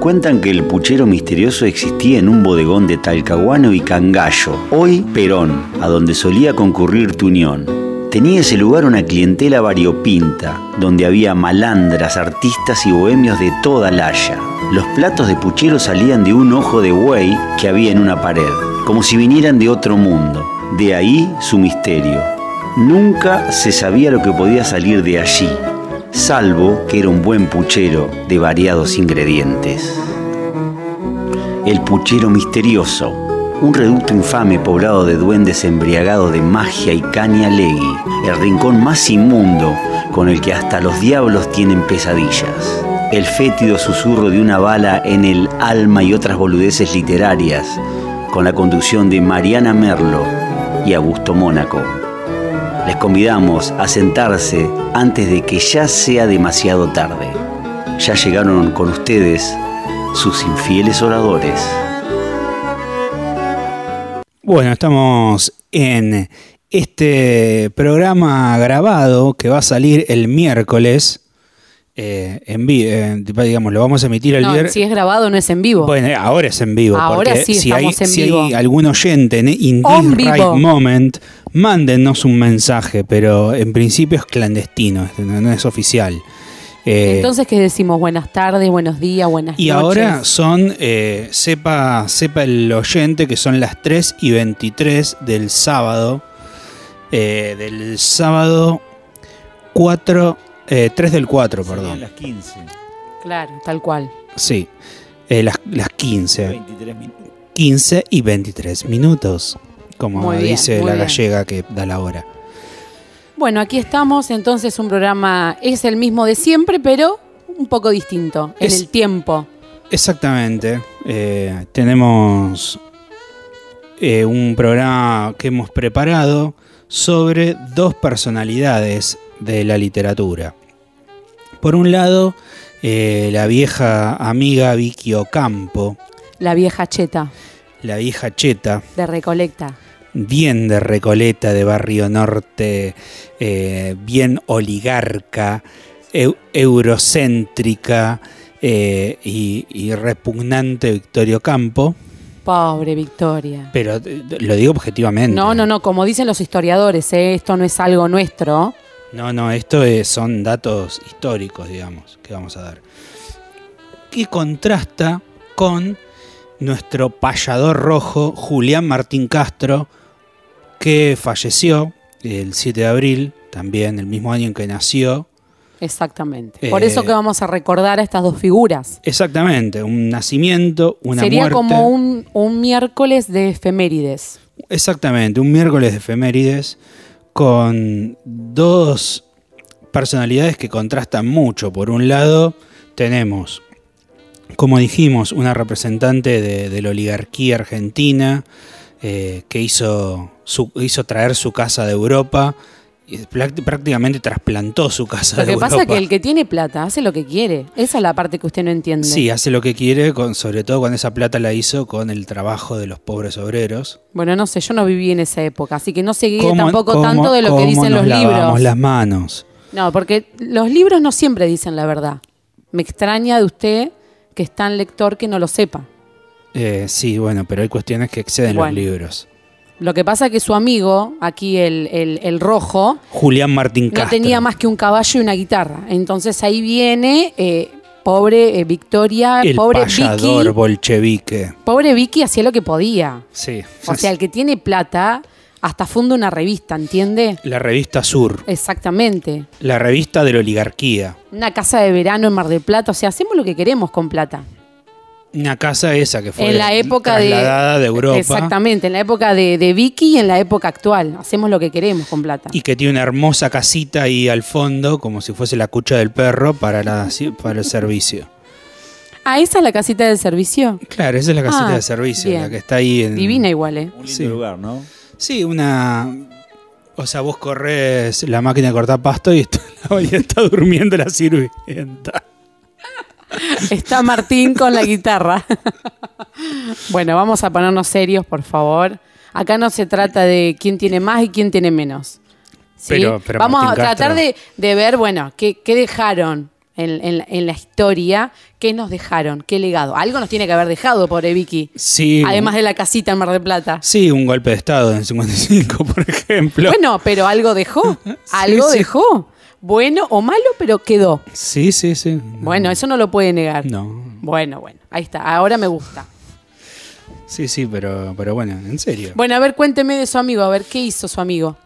Cuentan que el puchero misterioso existía en un bodegón de Talcahuano y Cangallo, hoy Perón, a donde solía concurrir tu unión. Tenía ese lugar una clientela variopinta, donde había malandras, artistas y bohemios de toda la haya. Los platos de puchero salían de un ojo de buey que había en una pared, como si vinieran de otro mundo. De ahí su misterio. Nunca se sabía lo que podía salir de allí, salvo que era un buen puchero de variados ingredientes. El puchero misterioso, un reducto infame poblado de duendes embriagados de magia y caña legui, el rincón más inmundo con el que hasta los diablos tienen pesadillas. El fétido susurro de una bala en el alma y otras boludeces literarias, con la conducción de Mariana Merlo y Augusto Mónaco. Les convidamos a sentarse antes de que ya sea demasiado tarde. Ya llegaron con ustedes sus infieles oradores. Bueno, estamos en este programa grabado que va a salir el miércoles. Eh, en vivo, digamos, lo vamos a emitir el No, viernes. si es grabado no es en vivo. Bueno, ahora es en vivo. Ahora porque sí si hay, en si vivo. hay algún oyente en In This Right. Moment, mándennos un mensaje, pero en principio es clandestino, este, no, es oficial. Eh, Entonces, ¿qué decimos? Buenas tardes, buenos días, buenas y noches. ahora son, eh, sepa, sepa el oyente que son las 3 y 23 del sábado, eh, del sábado 4, eh, 3 del 4, perdón. las 15, Claro, tal cual. Sí, eh, las, las 15. 23 minutos. 15 y 23 minutos, como Muy bien, dice muy la bien. gallega que da la hora. Bueno, aquí estamos, entonces un programa es el mismo de siempre, pero un poco distinto en Es- el tiempo. Exactamente, eh, tenemos eh, un programa que hemos preparado sobre dos personalidades de la literatura. Por un lado, eh, la vieja amiga Vicky Ocampo, La vieja cheta la vieja cheta, de Recolecta. bien de Recoleta, de Barrio Norte, eh, bien oligarca, eu- eurocéntrica eh, y, y repugnante Victorio Campo, Pobre Victoria. pero lo digo objetivamente. No, no, no, como dicen los historiadores, ¿eh? esto no es algo nuestro. No, no, esto es- son datos históricos, digamos, que vamos a dar. Que contrasta con nuestro payador rojo, Julián Martín Castro, que falleció el 7 de abril, también el mismo año en que nació. Exactamente. Eh, Por eso que vamos a recordar a estas dos figuras. Exactamente, un nacimiento, una Sería muerte. como un, un miércoles de efemérides. Exactamente, un miércoles de efemérides con dos personalidades que contrastan mucho. Por un lado, tenemos, como dijimos, una representante de, la oligarquía argentina eh, que hizo, traer su casa de Europa prácticamente trasplantó su casa Lo de que pasa es que el que tiene plata hace lo que quiere. Esa es la parte que usted no entiende. Sí, hace lo que quiere, con, sobre todo cuando esa plata la hizo con el trabajo de los pobres obreros. Bueno, no sé, yo no viví en esa época, así que no seguí ¿Cómo- tampoco cómo- tanto de lo que dicen nos los libros. las manos. No, porque los libros no siempre dicen la verdad. Me extraña de usted que es tan lector que no lo sepa. Eh, sí, bueno, pero hay cuestiones que exceden Bueno. los libros. Lo que pasa es que su amigo, aquí el, el- el rojo, Julián Martín no Castro. tenía más que un caballo y una guitarra. Entonces ahí viene eh, pobre eh, Victoria, el pobre payador Vicky. bolchevique. Pobre Vicky hacía lo que podía. Sí. O sea, el que tiene plata hasta funda una revista, ¿entiende? La revista Sur, Exactamente. la revista de la oligarquía. Una casa de verano en Mar del Plata. O sea, hacemos lo que queremos con plata. Una casa esa que fue en la época de, trasladada de Europa Exactamente, en la época de, de Vicky y en la época actual. Hacemos lo que queremos con plata. y que tiene una hermosa casita ahí al fondo, como si fuese la cucha del perro para, la, para el servicio. Ah, esa es la casita del servicio. Claro, esa es la casita Ah, de servicio, bien. la que está ahí en... Divina igual, ¿eh? Un lindo Sí. lugar, ¿no? Sí, una... O sea, vos corres la máquina de cortar pasto y está, y está durmiendo la sirvienta. Está Martín con la guitarra. bueno, vamos a ponernos serios, por favor. Acá no se trata de quién tiene más y quién tiene menos. ¿sí? Pero- pero vamos a tratar de, de ver, bueno, qué, qué dejaron en, en la- en la historia, ¿qué nos dejaron? ¿Qué legado? Algo nos tiene que haber dejado, pobre Vicky. Sí. Además de la casita en Mar del Plata. Sí, un golpe de Estado en el 55, por ejemplo. Bueno, pero algo dejó. Algo sí. dejó. Bueno o malo, pero quedó. Sí, sí, sí. Bueno, eso no lo puede negar. No. Bueno, bueno, ahí está. Ahora me gusta. Sí, sí, pero, pero bueno, en serio. Bueno, a ver, cuénteme de su amigo. A ver, ¿qué hizo su amigo?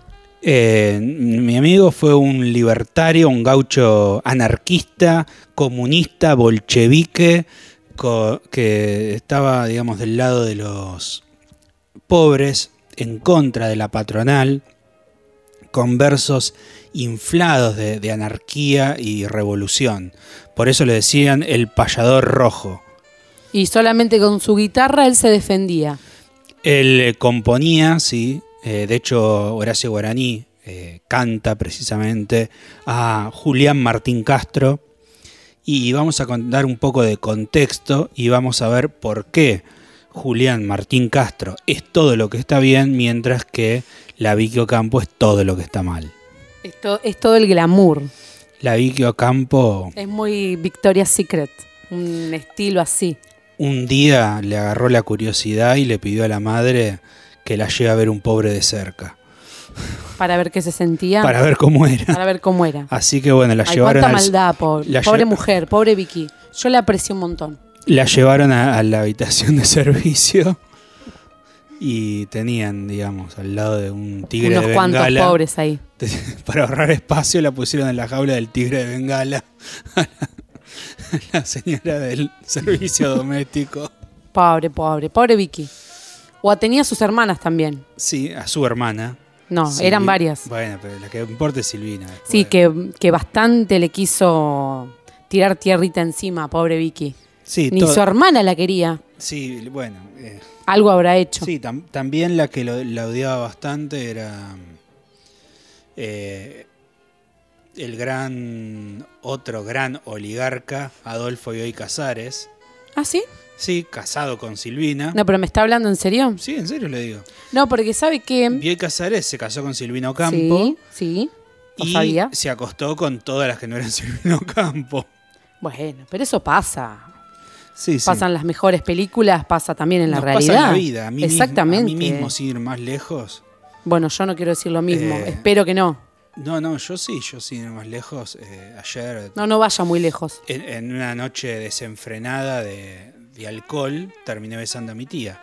Eh, mi amigo fue un libertario, un gaucho anarquista, comunista, bolchevique, co- que estaba, digamos, del lado de los pobres, en contra de la patronal, con versos inflados de, de anarquía y revolución. Por eso le decían el payador rojo. Y solamente con su guitarra él se defendía. Él eh, componía, sí. eh, de hecho, Horacio Guaraní eh, canta precisamente a Julián Martín Castro. Y vamos a dar un poco de contexto y vamos a ver por qué Julián Martín Castro es todo lo que está bien, mientras que la Vicky Ocampo es todo lo que está mal. Esto es todo el glamour. La Vicky Ocampo Es muy Victoria's Secret. Un estilo así. un día le agarró la curiosidad y le pidió a la madre que la lleve a ver un pobre de cerca, Para ver qué se sentía. para ver cómo era. para ver cómo era. Así que bueno, la Ay, llevaron, cuánta al- maldad, pobre, la pobre lle- mujer, pobre Vicky. Yo la aprecio un montón. la llevaron a, a la habitación de servicio y tenían, digamos, al lado de un tigre Unos de cuantos Bengala. pobres ahí. Para ahorrar espacio la pusieron en la jaula del tigre de Bengala a la, a señora del servicio doméstico. Pobre, pobre, pobre Vicky. O tenía sus hermanas también. Sí, a su hermana. No, eran varias. Bueno, pero la que importa es Silvina. después. Sí, que, que bastante le quiso tirar tierrita encima, pobre Vicky. Sí, Ni su hermana la quería. sí bueno. eh, Algo habrá hecho. Sí, tam- también la que lo- la odiaba bastante era eh, el gran, otro gran oligarca, Adolfo Bioy Casares. ¿Ah, sí? Sí, casado con Silvina. No, pero ¿me está hablando en serio? Sí, en serio le digo. No, porque sabe que... Bioy Casares se casó con Silvina Ocampo Sí, sí. ¿Lo y sabía? se acostó con todas las que no eran Silvina Ocampo. Bueno, pero eso pasa. Sí, sí. Pasan las mejores películas, pasa también en la Nos realidad. pasa en la vida. A mí, Exactamente. Mismo, a mí mismo, sin ir más lejos. Bueno, yo no quiero decir lo mismo. Eh, Espero que no. No, no, yo sí, yo sin ir más lejos. eh, ayer No, no vaya muy lejos. en, en una noche desenfrenada de, de alcohol, terminé besando a mi tía.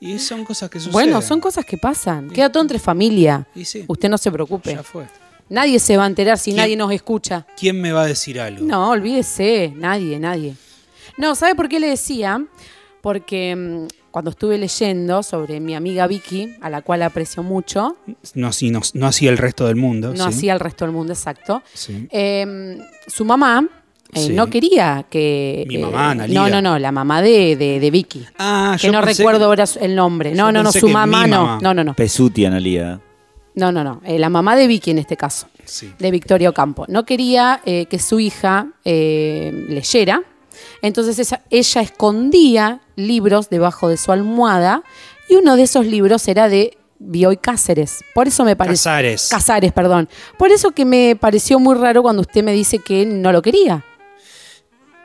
Y son cosas que suceden. Bueno, son cosas que pasan. Queda todo entre familia. Y sí, Usted no se preocupe. ya fue. Nadie se va a enterar si nadie nos escucha. ¿Quién me va a decir algo? No, olvídese. Nadie, nadie. No, ¿sabe por qué le decía? Porque mm, cuando estuve leyendo sobre mi amiga Vicky, a la cual aprecio mucho, No, así, no, no así el resto del mundo. no sí. así al resto del mundo, exacto. Sí. Eh, su mamá eh, Sí. no quería que. Mi eh, mamá, Analia. No, no, no, la mamá de, de, de Vicky. Ah, que yo no pensé recuerdo ahora su- el nombre. No, no, no, su mamá no. No, no, no. Pesuti, Analia. No, no, no. eh, la mamá de Vicky en este caso, Sí. de Victoria Ocampo. No quería eh, que su hija eh, leyera. Entonces ella escondía libros debajo de su almohada y uno de esos libros era de Bioy Cáceres. Por eso me pareció. Casares. Casares, perdón. Por eso que me pareció muy raro cuando usted me dice que no lo quería.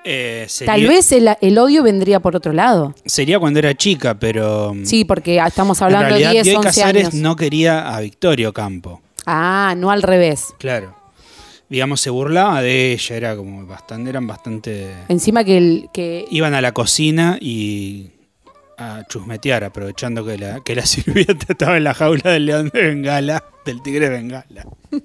Eh, sería, Tal vez el, el odio vendría por otro lado. Sería cuando era chica, pero. mm, Sí, porque estamos en hablando de realidad, 10, Bioy 11 Casares años. no quería a Victorio Campo. Ah, no al revés. Claro. Digamos, se burlaba de ella, era como bastante, eran bastante. Encima que, el, que Iban a la cocina y a chusmetear, aprovechando que la, que la sirvienta estaba en la jaula del león de Bengala, del tigre de Bengala.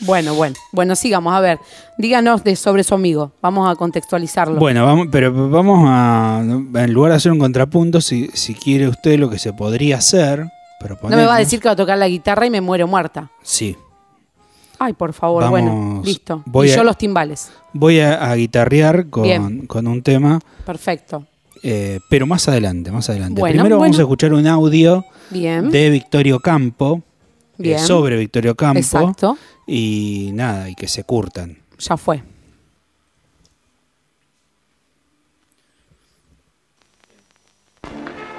Bueno, bueno, bueno, sigamos. A ver, díganos de sobre su amigo. Vamos a contextualizarlo. Bueno, vamos, pero vamos a. En lugar de hacer un contrapunto, si, si quiere usted lo que se podría hacer. no me va a decir que va a tocar la guitarra y me muero muerta. Sí. Ay, por favor, Vamos, bueno, listo. voy y a- yo los timbales. Voy a, a guitarrear con, con un tema, Perfecto. eh, pero más adelante, más adelante. Bueno, Primero vamos a escuchar un audio Bien. de Victorio Campo, eh, Bien. sobre Victorio Campo, Exacto. y nada, y que se curtan. Ya fue.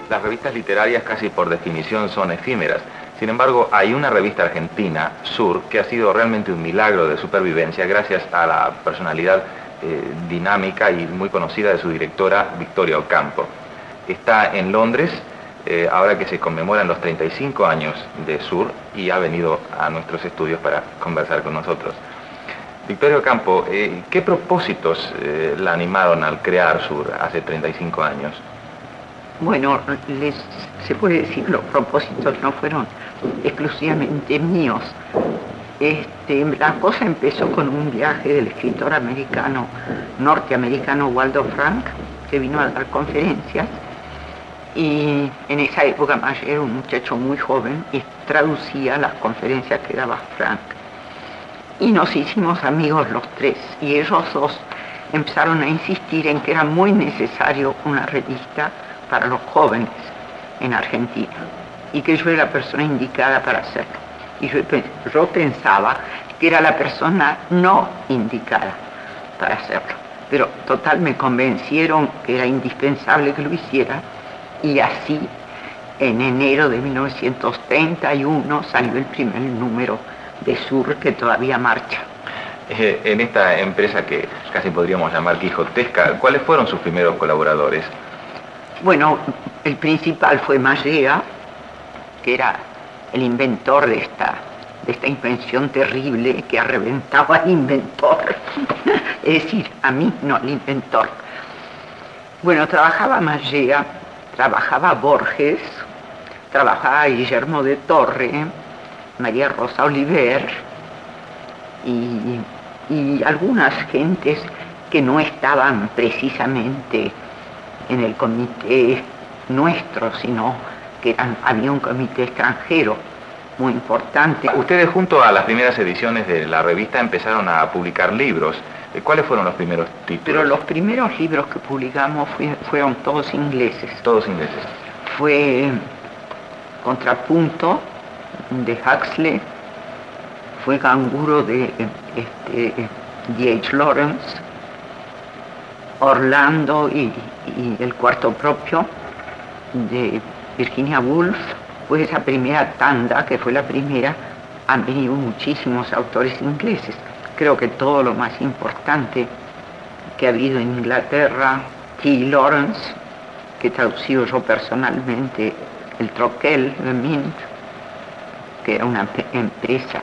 Las revistas literarias casi por definición son efímeras. Sin embargo, hay una revista argentina, Sur, que ha sido realmente un milagro de supervivencia gracias a la personalidad eh, dinámica y muy conocida de su directora, Victoria Ocampo. Está en Londres, eh, ahora que se conmemoran los 35 años de Sur, y ha venido a nuestros estudios para conversar con nosotros. Victoria Ocampo, eh, ¿qué propósitos la animaron al crear Sur hace 35 años? Bueno, se puede decir los propósitos no fueron exclusivamente míos. Este, la cosa empezó con un viaje del escritor americano, norteamericano Waldo Frank, que vino a dar conferencias. Y en esa época más era un muchacho muy joven y traducía las conferencias que daba Frank. Y nos hicimos amigos los tres. Y ellos dos empezaron a insistir en que era muy necesario una revista para los jóvenes en Argentina y que yo era la persona indicada para hacerlo. Y yo, yo pensaba que era la persona no indicada para hacerlo. Pero total me convencieron que era indispensable que lo hiciera y así en enero de 1931 salió el primer número de Sur que todavía marcha. Eh, en esta empresa que casi podríamos llamar quijotesca, ¿cuáles fueron sus primeros colaboradores? Bueno, el principal fue Mallea, era el inventor de esta, de esta invención terrible que ha reventado al inventor. es decir, a mí, no al inventor. Bueno, trabajaba Mallea, trabajaba Borges, trabajaba Guillermo de Torre, María Rosa Oliver y, y algunas gentes que no estaban precisamente en el comité nuestro, sino que había un comité extranjero muy importante. Ustedes junto a las primeras ediciones de la revista empezaron a publicar libros. Eh, ¿Cuáles fueron los primeros títulos? Pero los primeros libros que publicamos fueron todos ingleses. Todos ingleses. Fue Contrapunto de Huxley, fue Ganguro de este, D.H. Lawrence, Orlando y, el cuarto propio de Virginia Woolf, pues esa primera tanda, que fue la primera, han venido muchísimos autores ingleses. Creo que todo lo más importante que ha habido en Inglaterra, T. Lawrence, que he traducido yo personalmente, el Troquel de Mint, que era una empresa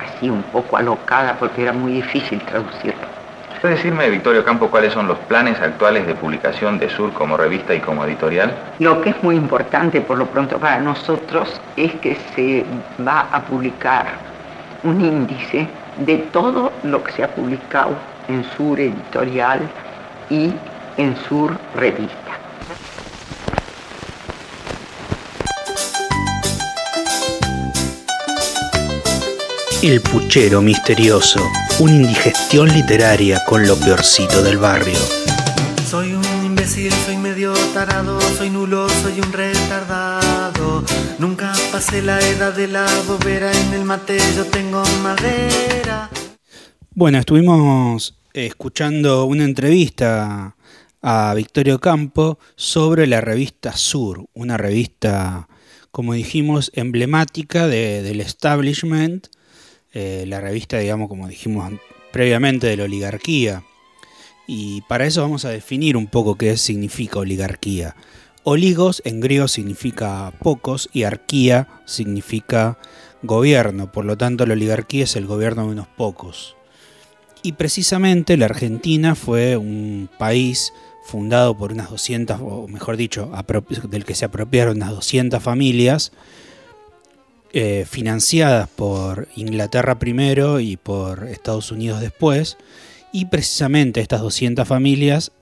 así un poco alocada porque era muy difícil traducirlo. ¿Puede decirme, Victorio Campo, cuáles son los planes actuales de publicación de Sur como revista y como editorial? Lo que es muy importante por lo pronto para nosotros es que se va a publicar un índice de todo lo que se ha publicado en Sur Editorial y en Sur Revista. El puchero misterioso, una indigestión literaria con lo peorcito del barrio. Soy un imbécil, soy medio tarado, soy nulo, soy un retardado. Nunca pasé la edad de la bobera, en el mate yo tengo madera. Bueno, estuvimos escuchando una entrevista a Victorio Campo sobre la revista Sur, una revista, como dijimos, emblemática del establishment eh, la revista, digamos, como dijimos previamente, de la oligarquía. Y para eso vamos a definir un poco qué significa oligarquía. Oligos en griego significa pocos y arquía significa gobierno, por lo tanto la oligarquía es el gobierno de unos pocos. Y precisamente la Argentina fue un país fundado por unas 200, o mejor dicho, del que se apropiaron unas 200 familias, eh, financiadas por Inglaterra primero y por Estados Unidos después, y precisamente estas 200 familias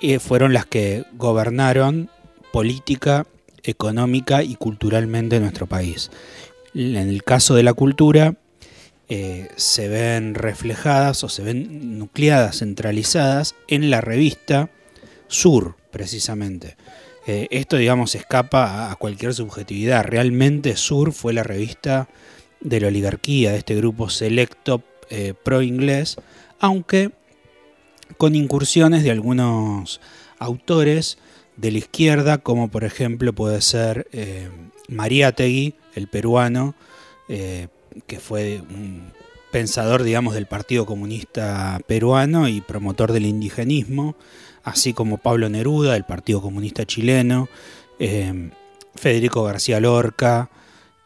eh, fueron las que gobernaron política, económica y culturalmente nuestro país. En el caso de la cultura, eh, se ven reflejadas o se ven nucleadas, centralizadas en la revista Sur, precisamente. Eh, esto, digamos, escapa a cualquier subjetividad. Realmente Sur fue la revista de la oligarquía, de este grupo selecto eh, pro-inglés, aunque con incursiones de algunos autores de la izquierda, como por ejemplo puede ser eh, Mariátegui, el peruano, eh, que fue un pensador, digamos, del Partido Comunista Peruano y promotor del indigenismo, así como Pablo Neruda, del Partido Comunista Chileno, eh, Federico García Lorca,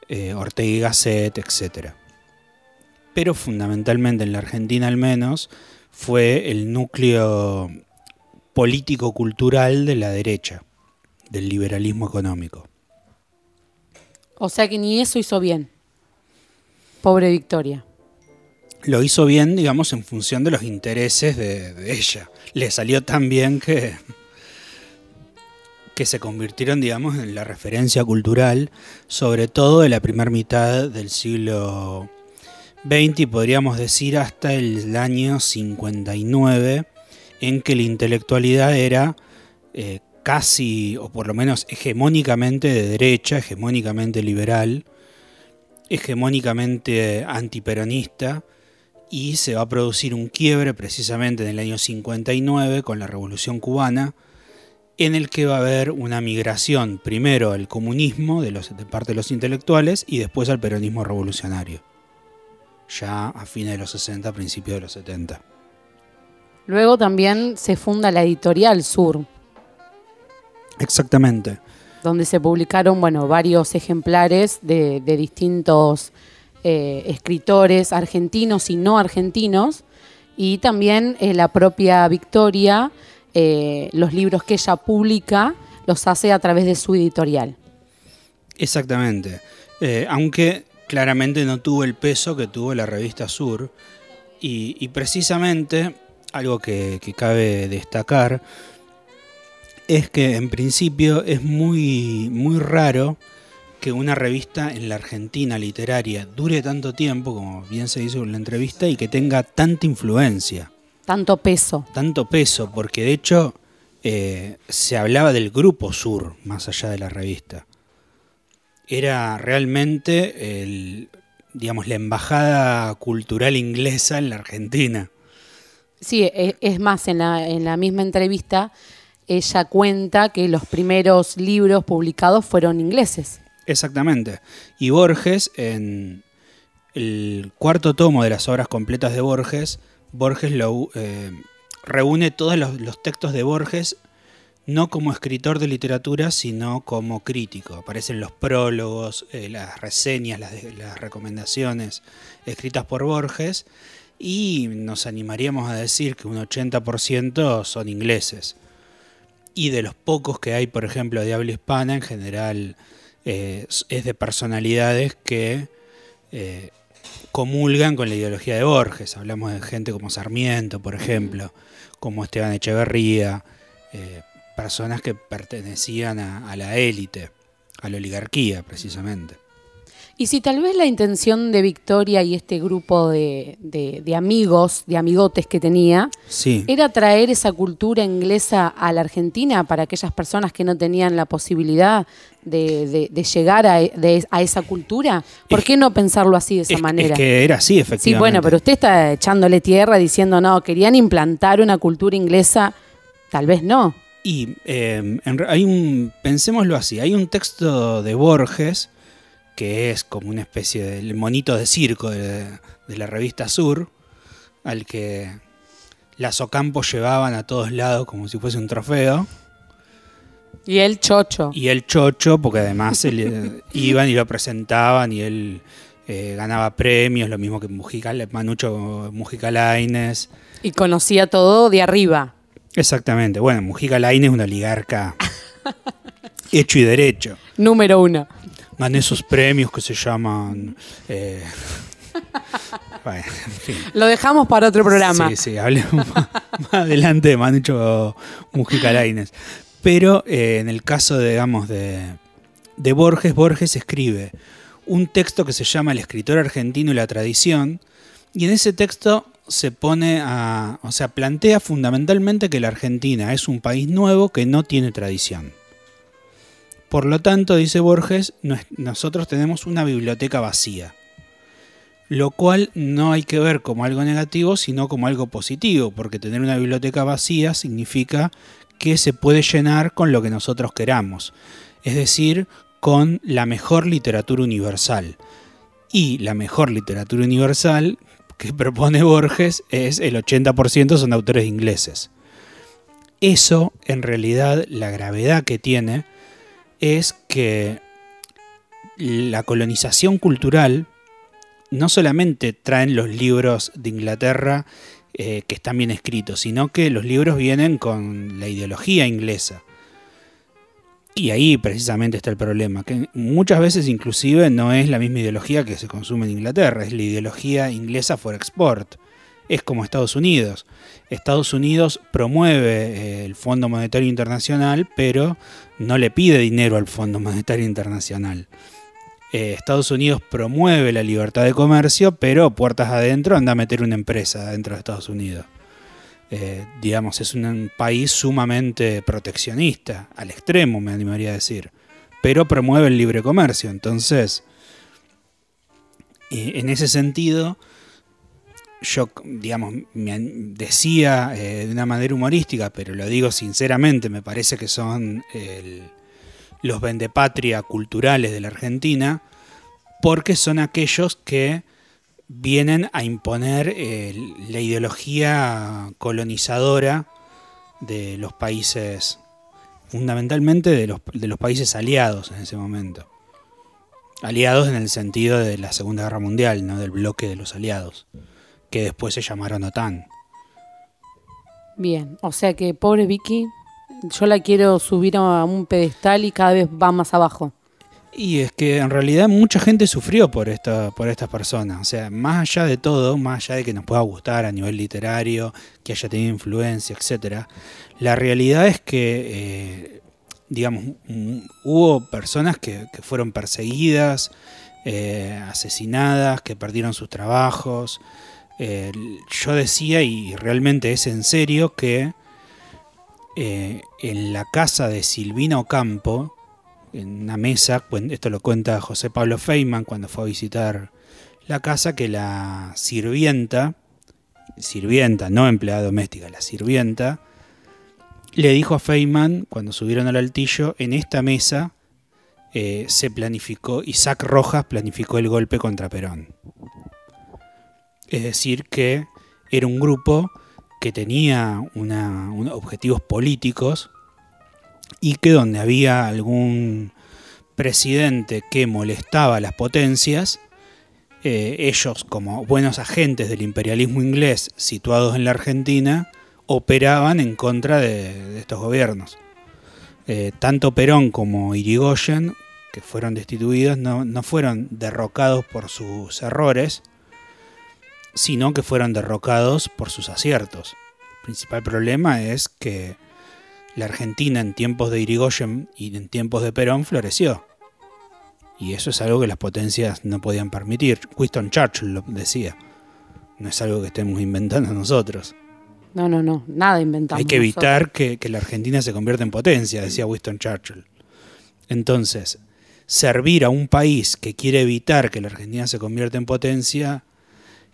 eh, Ortega y Gasset, etc. Pero fundamentalmente en la Argentina al menos fue el núcleo político-cultural de la derecha, del liberalismo económico. O sea que ni eso hizo bien. Pobre Victoria. Lo hizo bien, digamos, en función de los intereses de, de ella. Le salió tan bien que, que se convirtieron, digamos, en la referencia cultural, sobre todo de la primera mitad del siglo XX y podríamos decir hasta el año 59, en que la intelectualidad era eh, casi, o por lo menos hegemónicamente de derecha, hegemónicamente liberal, hegemónicamente antiperonista, y se va a producir un quiebre precisamente en el año 59 con la Revolución Cubana, en el que va a haber una migración primero al comunismo de, los, de parte de los intelectuales y después al peronismo revolucionario, ya a fines de los 60, principios de los 70. Luego también se funda la editorial Sur, Exactamente. donde se publicaron bueno, varios ejemplares de, de distintos eh, escritores argentinos y no argentinos, y también eh, la propia Victoria, eh, los libros que ella publica, los hace a través de su editorial. Exactamente. Aunque claramente no tuvo el peso que tuvo la revista Sur. Y, y precisamente algo que, que cabe destacar es que en principio es muy, muy raro que una revista en la Argentina literaria dure tanto tiempo, como bien se hizo en la entrevista, y que tenga tanta influencia Tanto peso. tanto peso, porque de hecho eh, se hablaba del grupo Sur, más allá de la revista. Era realmente el, digamos, la embajada cultural inglesa en la Argentina. Sí, e- es más, en la, en la misma entrevista ella cuenta que los primeros libros publicados fueron ingleses. Exactamente. Y Borges, en el cuarto tomo de las obras completas de Borges, Borges lo, eh, reúne todos los, textos de Borges no como escritor de literatura, sino como crítico. Aparecen los prólogos, eh, las reseñas, las, las recomendaciones escritas por Borges y nos animaríamos a decir que un 80% son ingleses. Y de los pocos que hay, por ejemplo, de habla hispana, en general eh, es de personalidades que eh, comulgan con la ideología de Borges. Hablamos de gente como Sarmiento, por ejemplo, como Esteban Echeverría, eh, personas que pertenecían a, a la élite, a la oligarquía precisamente. Y si tal vez la intención de Victoria y este grupo de, de- de amigos, de amigotes que tenía, Sí, era traer esa cultura inglesa a la Argentina para aquellas personas que no tenían la posibilidad de, de- llegar a, de- a esa cultura. ¿Por Es- qué no pensarlo así de esa es, manera? es que era así, Sí, efectivamente. bueno, pero usted está echándole tierra diciendo, no, querían implantar una cultura inglesa. Tal vez no. Y eh, en hay un, pensémoslo así, hay un texto de Borges que es como una especie de monito de circo de, de la revista Sur, al que las Ocampos llevaban a todos lados como si fuese un trofeo, Y el chocho. y el chocho, porque además se le- iban y lo presentaban y él eh, ganaba premios, lo mismo que Mujica, Manucho Mujica Lainez. Y conocía todo de arriba. Exactamente, bueno, Mujica Lainez es una oligarca hecho y derecho. Número uno. Gané esos premios que se llaman. eh, bueno, en fin. Lo dejamos para otro programa. Sí, sí, hablemos más, más adelante de Manucho Mujica Lainez. Pero eh, en el caso, digamos, de, de Borges, Borges escribe un texto que se llama El escritor argentino y la tradición, y en ese texto se pone a. O sea, plantea fundamentalmente que la Argentina es un país nuevo que no tiene tradición. Por lo tanto, dice Borges, nos- nosotros tenemos una biblioteca vacía. Lo cual no hay que ver como algo negativo, sino como algo positivo, porque tener una biblioteca vacía significa que se puede llenar con lo que nosotros queramos, es decir, con la mejor literatura universal. Y la mejor literatura universal que propone Borges es el 80% son autores ingleses. Eso, en realidad, la gravedad que tiene es que la colonización cultural no solamente traen los libros de Inglaterra eh, que están bien escritos, sino que los libros vienen con la ideología inglesa. Y ahí precisamente está el problema, que muchas veces inclusive no es la misma ideología que se consume en Inglaterra, es la ideología inglesa for export. Es como Estados Unidos. Estados Unidos promueve eh, el Fondo Monetario Internacional, pero no le pide dinero al Fondo Monetario Internacional. Eh, Estados Unidos promueve la libertad de comercio, pero puertas adentro anda a meter una empresa dentro de Estados Unidos. Eh, digamos, es un país sumamente proteccionista, al extremo me animaría a decir, pero promueve el libre comercio. Entonces, en ese sentido, yo, digamos, me decía eh, de una manera humorística, pero lo digo sinceramente, me parece que son los vendepatria culturales de la Argentina, porque son aquellos que vienen a imponer eh, la ideología colonizadora de los países, fundamentalmente de los, de los países aliados en ese momento. Aliados en el sentido de la Segunda Guerra Mundial, ¿no? del bloque de los aliados, que después se llamaron OTAN. Bien, o sea que pobre Vicky, yo la quiero subir a un pedestal y cada vez va más abajo. Y es que en realidad mucha gente sufrió por, esta, por estas personas. O sea, más allá de todo, más allá de que nos pueda gustar a nivel literario, que haya tenido influencia, etc., la realidad es que, eh, digamos, hubo personas que, fueron perseguidas, eh, asesinadas, que perdieron sus trabajos. Eh, yo decía, y realmente es en serio, que en la casa de Silvina Ocampo, en una mesa, esto lo cuenta José Pablo Feynman cuando fue a visitar la casa, que la sirvienta, sirvienta, no empleada doméstica, la sirvienta, le dijo a Feynman, cuando subieron al altillo, en esta mesa eh, se planificó, Isaac Rojas planificó el golpe contra Perón. Es decir, que era un grupo que tenía objetivos políticos y que donde había algún presidente que molestaba a las potencias, eh, ellos como buenos agentes del imperialismo inglés situados en la Argentina, operaban en contra de, estos gobiernos. Eh, tanto Perón como Irigoyen, que fueron destituidos, no, no fueron derrocados por sus errores, sino que fueron derrocados por sus aciertos. El principal problema es que la Argentina en tiempos de Irigoyen y en tiempos de Perón floreció. Y eso es algo que las potencias no podían permitir. Winston Churchill lo decía. No es algo que estemos inventando nosotros. No, no, no, nada inventamos. Hay que evitar que, la Argentina se convierta en potencia, decía Winston Churchill. Entonces, servir a un país que quiere evitar que la Argentina se convierta en potencia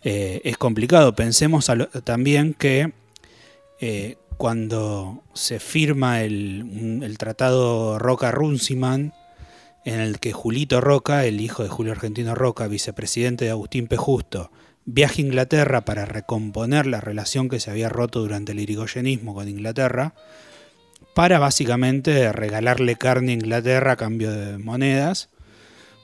eh, es complicado. Pensemos también que eh, cuando se firma el, tratado Roca-Runciman, en el que Julito Roca, el hijo de Julio Argentino Roca, vicepresidente de Agustín P. Justo, viaja a Inglaterra para recomponer la relación que se había roto durante el irigoyenismo con Inglaterra, para básicamente regalarle carne a Inglaterra a cambio de monedas,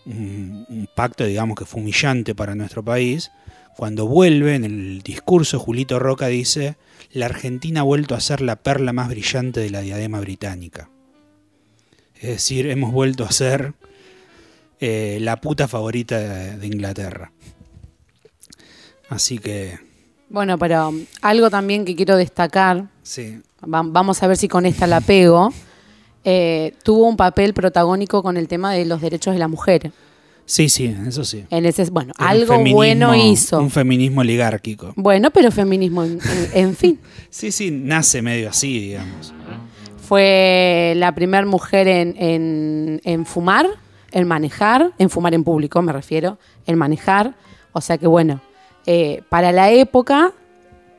un, un pacto digamos que fue humillante para nuestro país. Cuando vuelve en el discurso Julito Roca dice, la Argentina ha vuelto a ser la perla más brillante de la diadema británica. Es decir, hemos vuelto a ser eh, la puta favorita de, Inglaterra. Así que... Bueno, pero algo también que quiero destacar, sí. vamos a ver si con esta la pego, eh, tuvo un papel protagónico con el tema de los derechos de la mujer. Sí, sí, eso sí. En ese, bueno, algo bueno hizo. Un feminismo oligárquico. Bueno, pero feminismo, en, fin. sí, sí, nace medio así, digamos. Fue la primera mujer en, en, fumar, en manejar, en fumar en público me refiero, en manejar. O sea que bueno, eh, para la época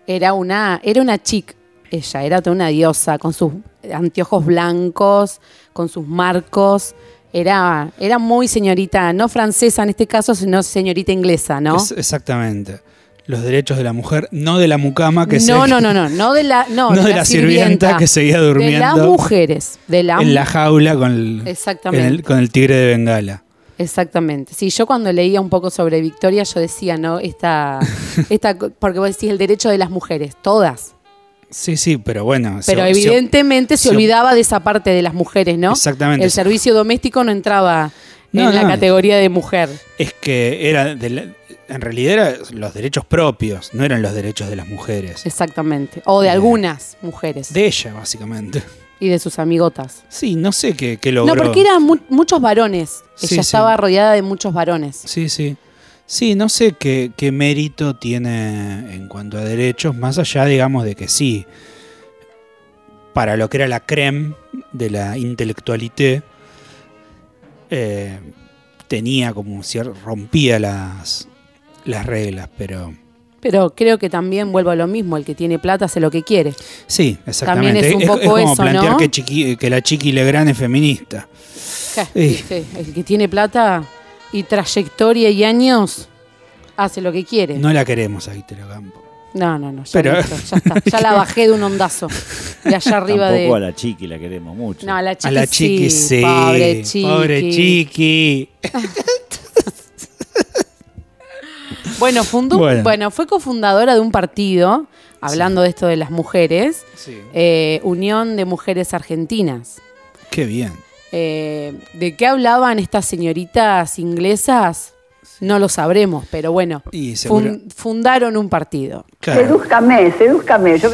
era una, era una chic, ella, era toda una diosa, con sus anteojos blancos, con sus marcos. Era, era muy señorita, no francesa en este caso, sino señorita inglesa, ¿no? Es- exactamente. Los derechos de la mujer, no de la mucama que se- no, no, no, no, no de la, no, No de la sirvienta que seguía De las durmiendo mujeres, de la en la jaula con el, Exactamente. el- con el tigre de Bengala. Exactamente. Sí, yo cuando leía un poco sobre Victoria, yo decía, ¿no? Esta, esta, porque vos decís el derecho de las mujeres, todas. Sí, sí, pero bueno. Pero se- evidentemente se, se- olvidaba de esa parte de las mujeres, ¿no? Exactamente. El servicio doméstico no entraba No, en la categoría de mujer. Es que era de la- en realidad eran los derechos propios, no eran los derechos de las mujeres. Exactamente. O de Eh, algunas mujeres. De ella, básicamente. y de sus amigotas. Sí, no sé qué, qué logró. No, porque eran mu- muchos varones. Sí, Ella sí. estaba rodeada de muchos varones. Sí, sí. Sí, no sé qué, qué mérito tiene en cuanto a derechos, más allá, digamos, de que sí, para lo que era la creme de la intelectualité, eh, tenía como cier- rompía las, las reglas, pero Pero creo que también vuelvo a lo mismo, el que tiene plata hace lo que quiere. sí, exactamente. También es un poco como eso, plantear ¿no? que, Chiqui- que la Chiqui Legrand es feminista. Sí. El que tiene plata y trayectoria y años hace lo que quiere. No la queremos a Víctor Campo. No, no, no. Ya, Pero- listo, ya está. Ya la bajé de un ondazo. De allá arriba Tampoco a de. la chiqui la queremos mucho. No, a la chiqui. A la Chiqui sí. Pobre chiqui. Pobre Chiqui. Bueno, fundó, Bueno. bueno. fue cofundadora de un partido, hablando de esto de las mujeres, Sí. eh, Unión de Mujeres Argentinas. Qué bien. Eh, ¿De qué hablaban estas señoritas inglesas? No lo sabremos, pero bueno, Y fun- fundaron un partido. Claro. Sedúzcame, sedúzcame. Yo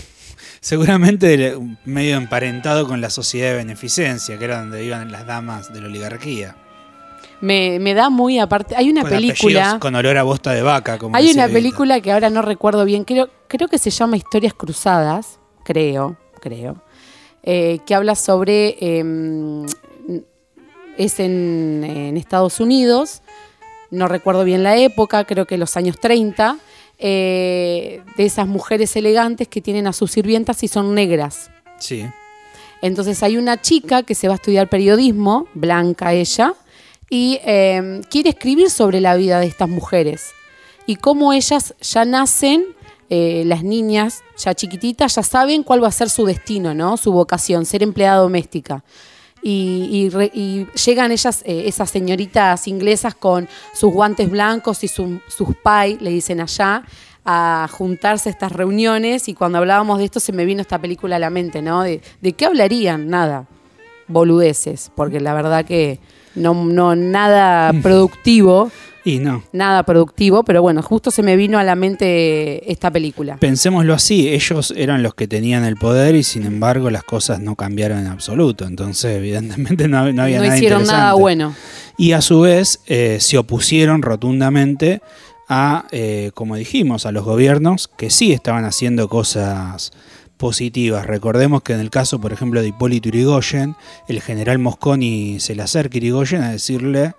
Seguramente medio emparentado con la sociedad de beneficencia, que era donde iban las damas de la oligarquía. Me, me da muy aparte. Hay una con película. con olor a bosta de vaca. Como Hay una Evita. película que ahora no recuerdo bien, creo, creo que se llama Historias Cruzadas, creo, creo, eh, que habla sobre, eh, es en, en Estados Unidos, no recuerdo bien la época, creo que los años 30, eh, de esas mujeres elegantes que tienen a sus sirvientas y son negras. Sí. Entonces hay una chica que se va a estudiar periodismo, blanca ella, y eh, quiere escribir sobre la vida de estas mujeres y cómo ellas ya nacen, eh, las niñas ya chiquititas, ya saben cuál va a ser su destino, ¿no? Su vocación, ser empleada doméstica. Y, y re- y llegan ellas, eh, esas señoritas inglesas con sus guantes blancos y su- sus pie, le dicen allá, a juntarse a estas reuniones. Y cuando hablábamos de esto se me vino esta película a la mente, ¿no? De, ¿de qué hablarían? Nada. Boludeces, porque la verdad que no, no nada productivo, Y no. nada productivo, pero bueno, justo se me vino a la mente esta película. Pensémoslo así, ellos eran los que tenían el poder y sin embargo las cosas no cambiaron en absoluto. Entonces, evidentemente no, no había no nada hicieron nada bueno. Y a su vez eh, se opusieron rotundamente a, eh, como dijimos, a los gobiernos que sí estaban haciendo cosas positivas. Recordemos que en el caso, por ejemplo, de Hipólito Yrigoyen, el general Mosconi se le acerca a Yrigoyen a decirle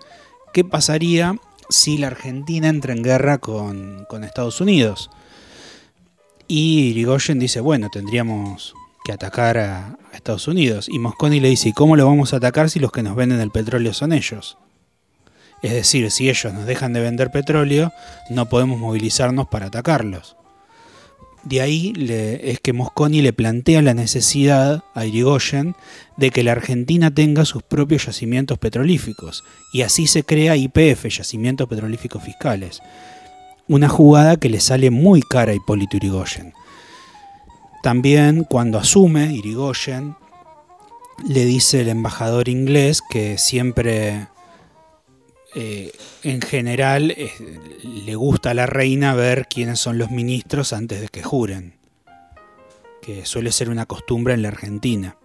qué pasaría si la Argentina entra en guerra con, con Estados Unidos. Y Irigoyen dice, bueno, tendríamos que atacar a, Estados Unidos. Y Mosconi le dice, ¿y cómo lo vamos a atacar si los que nos venden el petróleo son ellos? Es decir, si ellos nos dejan de vender petróleo, no podemos movilizarnos para atacarlos. De ahí es que Mosconi le plantea la necesidad a Irigoyen de que la Argentina tenga sus propios yacimientos petrolíficos. Y así se crea IPF, Yacimientos Petrolíficos Fiscales. Una jugada que le sale muy cara a Hipólito Irigoyen. También cuando asume Irigoyen, le dice el embajador inglés que siempre, eh, en general, eh, le gusta a la reina ver quiénes son los ministros antes de que juren. Que suele ser una costumbre en la Argentina.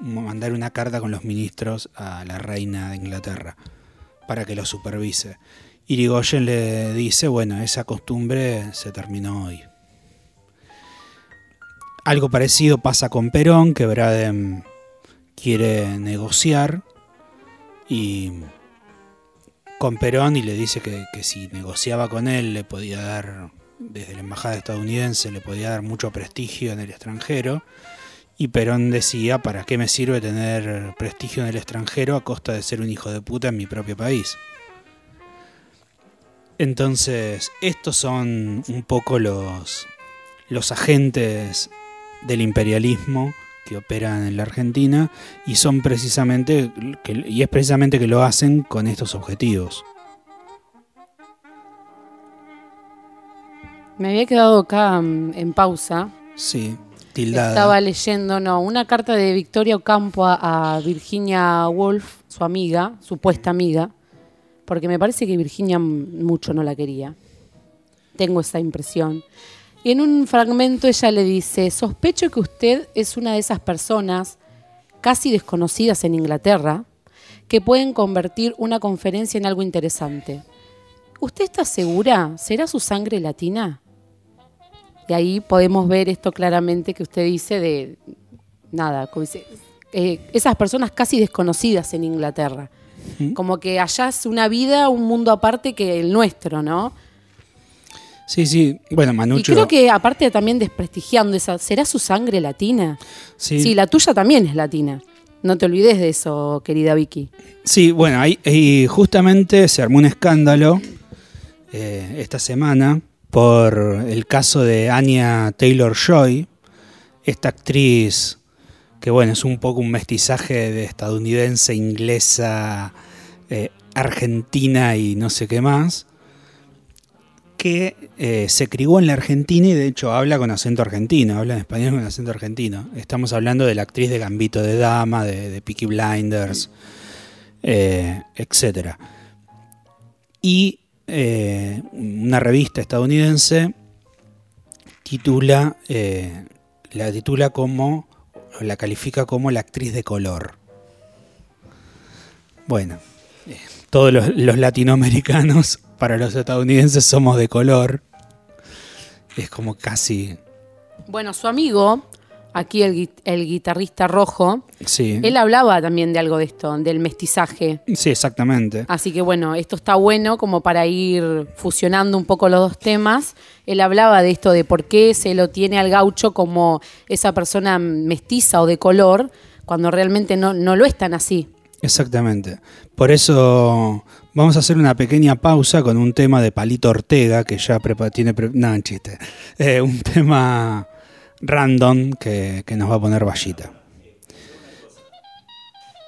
Mandar una carta con los ministros a la reina de Inglaterra para que lo supervise. Irigoyen le dice, bueno, esa costumbre se terminó hoy. Algo parecido pasa con Perón, que Braden quiere negociar y con Perón y le dice que, que si negociaba con él le podía dar desde la embajada estadounidense le podía dar mucho prestigio en el extranjero. Y Perón decía, ¿para qué me sirve tener prestigio en el extranjero a costa de ser un hijo de puta en mi propio país? Entonces, estos son un poco los, los agentes del imperialismo que operan en la Argentina y son precisamente que, y es precisamente que lo hacen con estos objetivos. Me había quedado acá mm, en pausa. Sí, tildada. Estaba leyendo, no, una carta de Victoria Ocampo a, a Virginia Woolf, su amiga, supuesta amiga, porque me parece que Virginia mucho no la quería. Tengo esa impresión. Y en un fragmento ella le dice, sospecho que usted es una de esas personas casi desconocidas en Inglaterra que pueden convertir una conferencia en algo interesante. ¿Usted está segura? ¿Será su sangre latina? Y ahí podemos ver esto claramente que usted dice de, nada, como dice, eh, esas personas casi desconocidas en Inglaterra. Como que allá es una vida, un mundo aparte que el nuestro, ¿no? Sí, sí. Bueno, Y Manucho. creo que aparte también desprestigiando esa, ¿será su sangre latina? Sí. Sí, la tuya también es latina. No te olvides de eso, querida Vicky. Sí, bueno, ahí, ahí justamente se armó un escándalo eh, esta semana por el caso de Anya Taylor Joy, esta actriz que, bueno, es un poco un mestizaje de estadounidense, inglesa, eh, argentina y no sé qué más, que eh, se crió en la Argentina y de hecho habla con acento argentino, habla en español con acento argentino. Estamos hablando de la actriz de Gambito de Dama, de, de Peaky Blinders, eh, etc. Y eh, una revista estadounidense titula, la titula como, la califica como la actriz de color. Bueno, todos los latinoamericanos para los estadounidenses somos de color. Es como casi, Bueno, su amigo, aquí el, gui- el guitarrista rojo, sí, él hablaba también de algo de esto, del mestizaje. sí, exactamente. Así que bueno, esto está bueno como para ir fusionando un poco los dos temas. Él hablaba de esto de por qué se lo tiene al gaucho como esa persona mestiza o de color, cuando realmente no, no lo es tan así. Exactamente. Por eso vamos a hacer una pequeña pausa con un tema de Palito Ortega que ya prepa- tiene... pre- no, un chiste. Eh, un tema random que, que nos va a poner Vallita.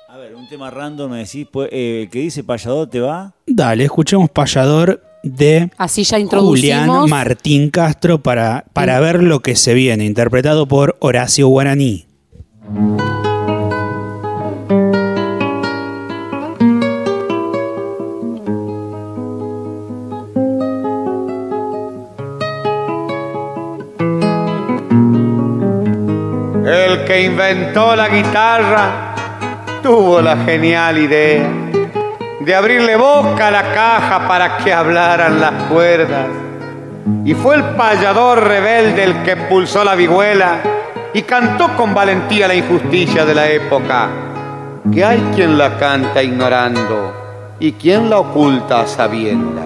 A ver, un tema random, me decís, pues, eh, que dice payador te va. Dale, escuchemos Payador de Así ya Julián. Martín Castro para, para ver lo que se viene, interpretado por Horacio Guaraní. Inventó la guitarra tuvo la genial idea de abrirle boca a la caja para que hablaran las cuerdas. Y fue el payador rebelde el que pulsó la vihuela y cantó con valentía la injusticia de la época. Que hay quien la canta ignorando y quien la oculta a sabiendas.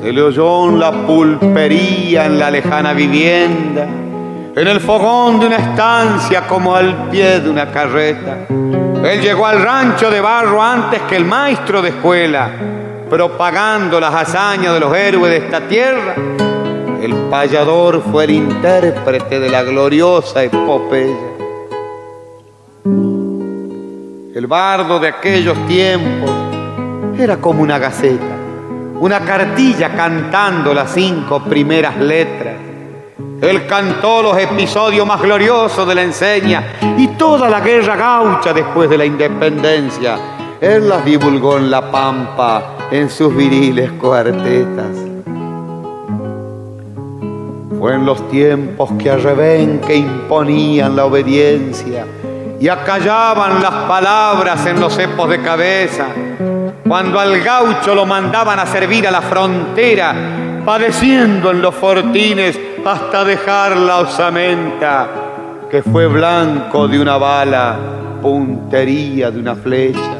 Se le oyó en la pulpería, en la lejana vivienda, en el fogón de una estancia como al pie de una carreta. Él llegó al rancho de barro antes que el maestro de escuela, propagando las hazañas de los héroes de esta tierra. El payador fue el intérprete de la gloriosa epopeya. El bardo de aquellos tiempos era como una gaceta, una cartilla cantando las cinco primeras letras. Él cantó los episodios más gloriosos de la enseña y toda la guerra gaucha después de la independencia. Él las divulgó en la pampa en sus viriles cuartetas. Fue en los tiempos que a rebenque imponían la obediencia y acallaban las palabras en los cepos de cabeza, cuando al gaucho lo mandaban a servir a la frontera, padeciendo en los fortines hasta dejar la osamenta, que fue blanco de una bala, puntería de una flecha.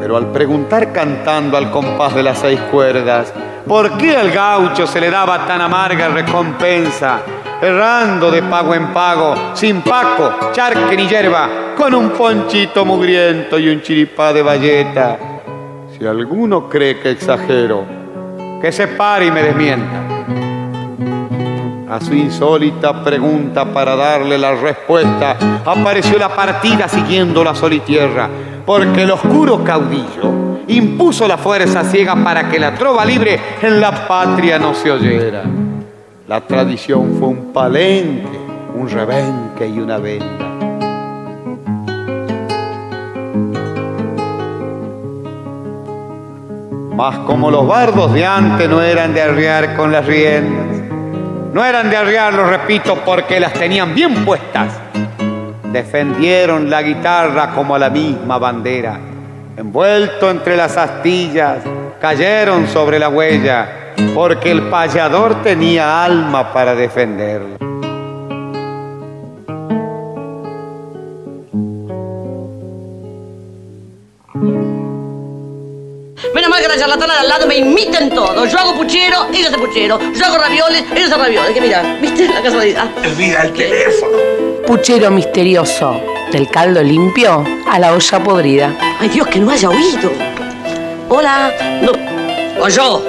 Pero al preguntar cantando al compás de las seis cuerdas, ¿por qué al gaucho se le daba tan amarga recompensa? Errando de pago en pago, sin paco, charque ni hierba, con un ponchito mugriento y un chiripá de bayeta. Si alguno cree que exagero, que se pare y me desmienta. A su insólita pregunta para darle la respuesta, apareció la partida siguiendo la sol porque el oscuro caudillo impuso la fuerza ciega para que la trova libre en la patria no se oyera. La tradición fue un palenque, un rebenque y una venda. Mas como los bardos de antes no eran de arriar con las riendas, no eran de arriarlo, repito, porque las tenían bien puestas. Defendieron la guitarra como la misma bandera. Envuelto entre las astillas, cayeron sobre la huella, porque el payador tenía alma para defenderla. La charlatana de al lado me imiten todo. Yo hago puchero, ella hace puchero. Yo hago ravioles, ella hace ravioles. Que mira, ¿viste la casualidad? Olvida el teléfono. Puchero misterioso, del caldo limpio a la olla podrida. Ay, Dios, que no haya oído. Hola. No. O yo.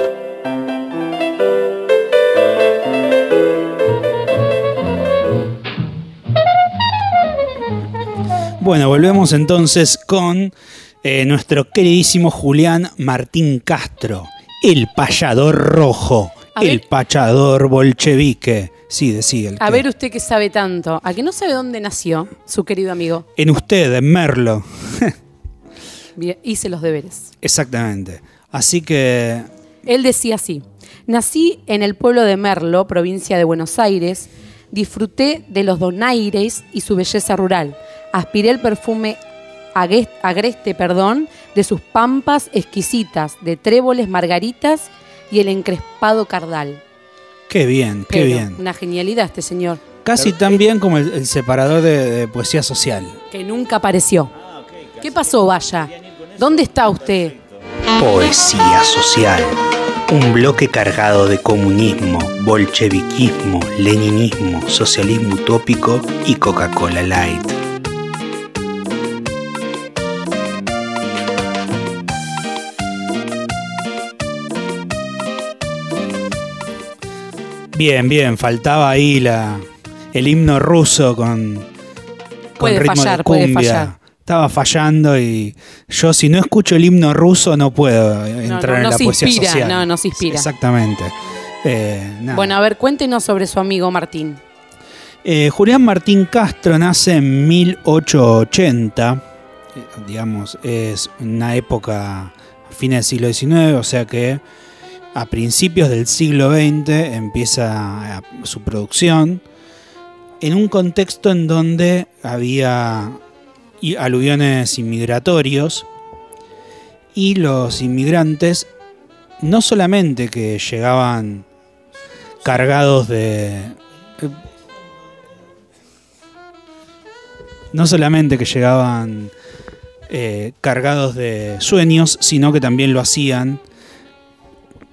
Bueno, volvemos entonces con eh, nuestro queridísimo Julián Martín Castro, el payador rojo, A el ver. payador bolchevique. Sí, decía el A que- ver usted que sabe tanto, a que no sabe dónde nació su querido amigo. En usted, en Merlo. Bien, hice los deberes. Exactamente. Así que Él decía así, nací en el pueblo de Merlo, provincia de Buenos Aires, disfruté de los donaires y su belleza rural, aspiré el perfume agreste perdón, de sus pampas exquisitas, de tréboles margaritas y el encrespado cardal. qué bien, qué Pero, bien. Una genialidad este señor, Casi tan bien como el, el separador de, de poesía social. que nunca apareció. ¿Qué pasó, Vaya? ¿Dónde está usted? Poesía social. Un bloque cargado de comunismo, bolcheviquismo, leninismo, socialismo utópico y Coca-Cola Light. Bien, bien, faltaba ahí la, el himno ruso con, con Puede ritmo fallar, de puede cumbia. fallar. Estaba fallando y yo si no escucho el himno ruso no puedo entrar no, en no la se poesía inspira, social. no, no se inspira. Exactamente. Eh, nada. Bueno, a ver, cuéntenos sobre su amigo Martín. Eh, Julián Martín Castro nace en 1880, eh, digamos, es una época fines del siglo XIX, o sea que a principios del siglo XX empieza su producción en un contexto en donde había aluviones inmigratorios y los inmigrantes no solamente que llegaban cargados de no solamente que llegaban eh, cargados de sueños, sino que también lo hacían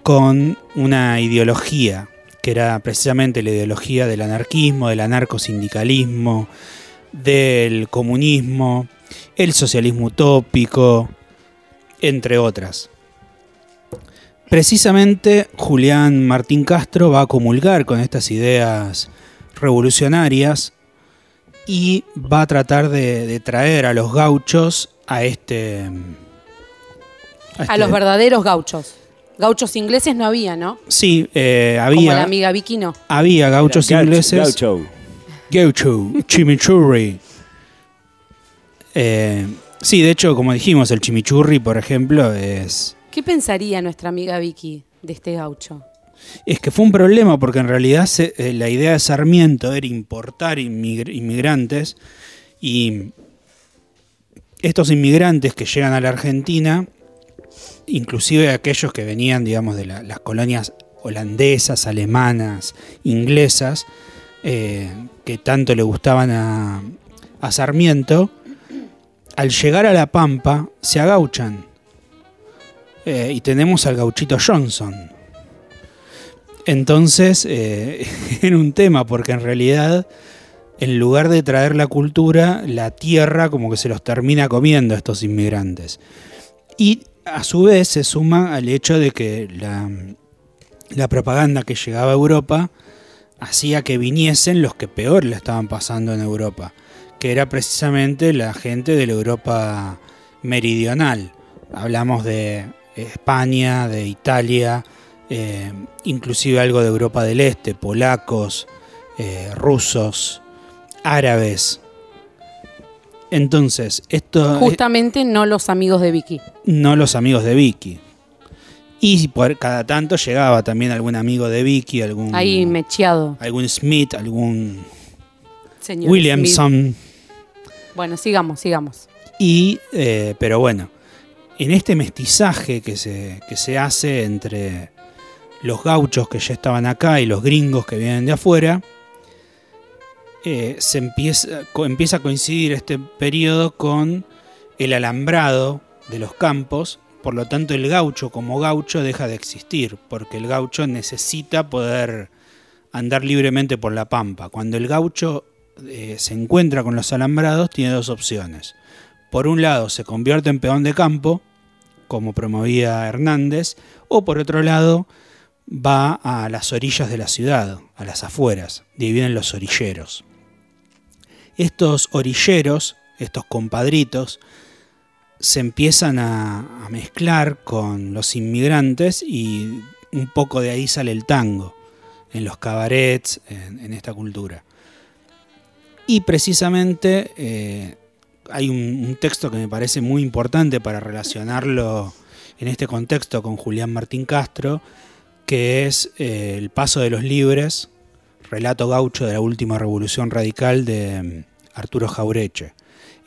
con una ideología, que era precisamente la ideología del anarquismo, del anarcosindicalismo, del comunismo, el socialismo utópico, entre otras. Precisamente Julián Martín Castro va a comulgar con estas ideas revolucionarias y va a tratar de, de traer a los gauchos a este... A este- los verdaderos gauchos. Gauchos ingleses no había, ¿no? Sí, eh, Como la había, amiga Vicky no. había gauchos Gaucho, ingleses. gaucho. Gaucho, chimichurri. Eh, sí, de hecho, como dijimos, el chimichurri, por ejemplo, es... ¿Qué pensaría nuestra amiga Vicky de este gaucho? Es que fue un problema porque en realidad se- eh, la idea de Sarmiento era importar inmigr- inmigrantes y estos inmigrantes que llegan a la Argentina, inclusive aquellos que venían, digamos, de la- las colonias holandesas, alemanas, inglesas, eh, que tanto le gustaban a, a Sarmiento, al llegar a La Pampa se agauchan eh, y tenemos al gauchito Johnson. Entonces, eh, era un tema, porque en realidad, en lugar de traer la cultura, la tierra como que se los termina comiendo a estos inmigrantes. Y a su vez se suma al hecho de que la, la propaganda que llegaba a Europa hacía que viniesen los que peor le estaban pasando en Europa, que era precisamente la gente de la Europa meridional. Hablamos de España, de Italia, eh, inclusive algo de Europa del Este, polacos, eh, rusos, árabes. Entonces, esto... Justamente no los amigos de Vicky. No los amigos de Vicky. Y por cada tanto llegaba también algún amigo de Vicky, algún... Ahí mecheado. Algún Smith, algún... Señor Williamson. Smith. Bueno, sigamos, sigamos. Y, eh, pero bueno, en este mestizaje que se, que se hace entre los gauchos que ya estaban acá y los gringos que vienen de afuera, eh, se empieza, empieza a coincidir este periodo con el alambrado de los campos, por lo tanto el gaucho como gaucho deja de existir, porque el gaucho necesita poder andar libremente por la pampa. Cuando el gaucho eh, se encuentra con los alambrados, tiene dos opciones. Por un lado, se convierte en peón de campo, como promovía Hernández, o por otro lado, va a las orillas de la ciudad, a las afueras, vienen los orilleros. Estos orilleros, estos compadritos, se empiezan a, mezclar con los inmigrantes y un poco de ahí sale el tango, en los cabarets, en, esta cultura. Y precisamente eh, hay un, texto que me parece muy importante para relacionarlo en este contexto con Julián Martín Castro, que es eh, El Paso de los Libres, relato gaucho de la última revolución radical de Arturo Jaureche.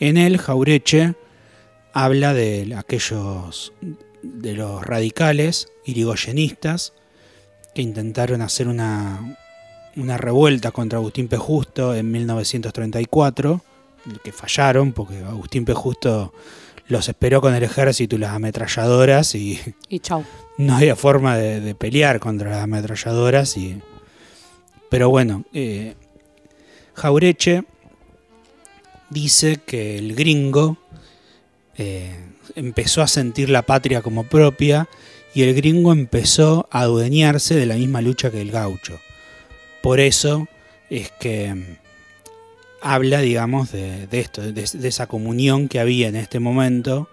En él, Jaureche habla de aquellos de los radicales irigoyenistas que intentaron hacer una, una revuelta contra Agustín P. Justo en 1934, que fallaron porque Agustín P. Justo los esperó con el ejército y las ametralladoras y Y chau. no había forma de, de pelear contra las ametralladoras. Y... Pero bueno, eh, Jaureche dice que el gringo eh, empezó a sentir la patria como propia y el gringo empezó a adueñarse de la misma lucha que el gaucho. Por eso es que mm, habla, digamos, de, esto, de, de esa comunión que había en este momento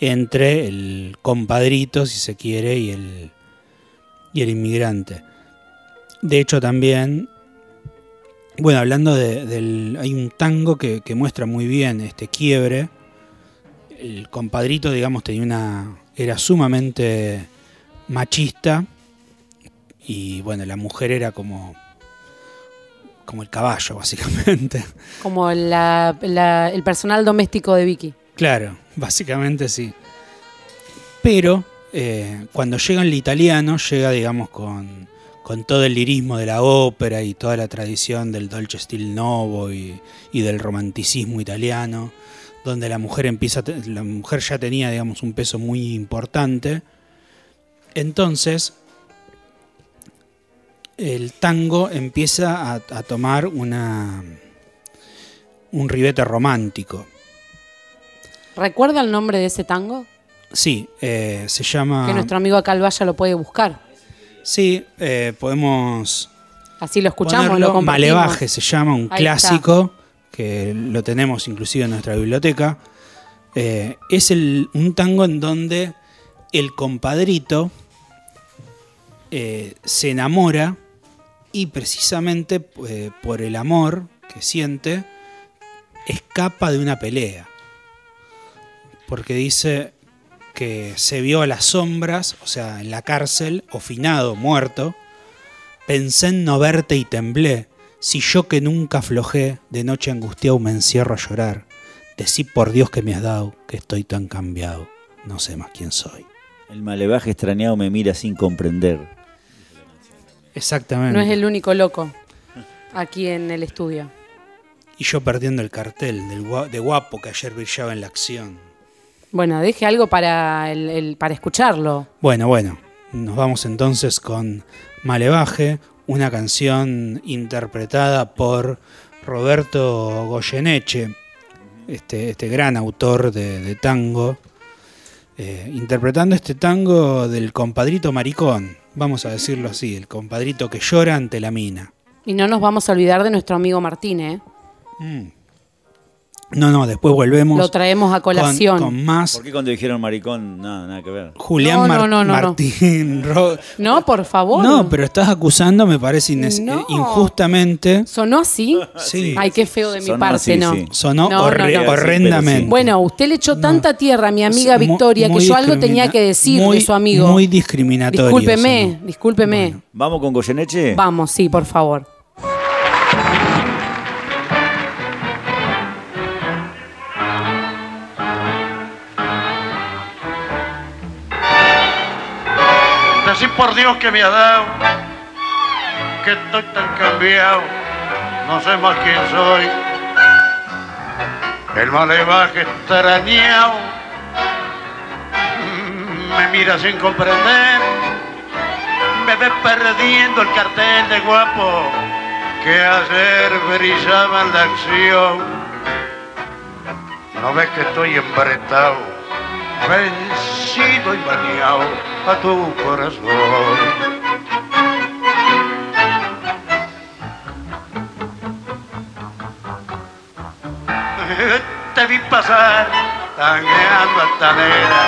entre el compadrito, si se quiere, y el, y el inmigrante. De hecho, también, bueno, hablando de- del... Hay un tango que, que muestra muy bien este quiebre. El compadrito, digamos, tenía una... Era sumamente machista. Y bueno, la mujer era como... Como el caballo, básicamente. Como la- la- el personal doméstico de Vicky. Claro, básicamente sí. Pero eh, cuando llega el italiano, llega, digamos, con, con todo el lirismo de la ópera y toda la tradición del dolce stil novo y, y del romanticismo italiano, donde la mujer empieza, la mujer ya tenía, digamos, un peso muy importante. Entonces, el tango empieza a, a tomar una un ribete romántico. ¿Recuerda el nombre de ese tango? Sí, eh, se llama. Que nuestro amigo acá al Valle lo puede buscar. Sí, eh, podemos. Así lo escuchamos, ponerlo. lo compartimos. Malevaje se llama, un Ahí clásico que lo tenemos inclusive en nuestra biblioteca. Eh, es el, un tango en donde el compadrito eh, se enamora y precisamente por el amor que siente escapa de una pelea. Porque dice que se vio a las sombras, o sea, en la cárcel, ofinado, muerto. Pensé en no verte y temblé. Si yo que nunca aflojé, de noche angustiado me encierro a llorar. Decí por Dios que me has dado, que estoy tan cambiado. No sé más quién soy. El malevaje extrañado me mira sin comprender. Exactamente. No es el único loco aquí en el estudio. Y yo perdiendo el cartel del de guapo que ayer brillaba en la acción. Bueno, deje algo para, el, el- para escucharlo. Bueno, bueno, nos vamos entonces con Malevaje, una canción interpretada por Roberto Goyeneche, este, este gran autor de, de tango, eh, interpretando este tango del compadrito maricón, vamos a decirlo así, el compadrito que llora ante la mina. Y no nos vamos a olvidar de nuestro amigo Martín, ¿eh? No, no, después volvemos Lo traemos a colación. con, con más ¿Por qué cuando dijeron maricón, nada, nada que ver? Julián No, Mar- no, no, no, no. Martín. Ro- No, por favor. No, pero estás acusando, me parece No. eh, injustamente. ¿Sonó así? Sí. Ay, qué feo de mi Sonó parte, así, ¿no? sí. Sonó No, no, horre- no. horrendamente. Bueno, usted le echó tanta tierra a mi amiga Victoria que muy yo algo tenía que decir muy- de su amigo. Muy discriminatorio. Discúlpeme, discúlpeme. ¿Vamos con Goyeneche? Vamos, sí, por favor. Decí por Dios que me ha dado, que estoy tan cambiado, no sé más quién soy. El malevaje extrañado me mira sin comprender, me ve perdiendo el cartel de guapo que ayer brillaba en la acción. No ves que estoy embretado, vencido y bañado a tu corazón. Te vi pasar tangueando altanera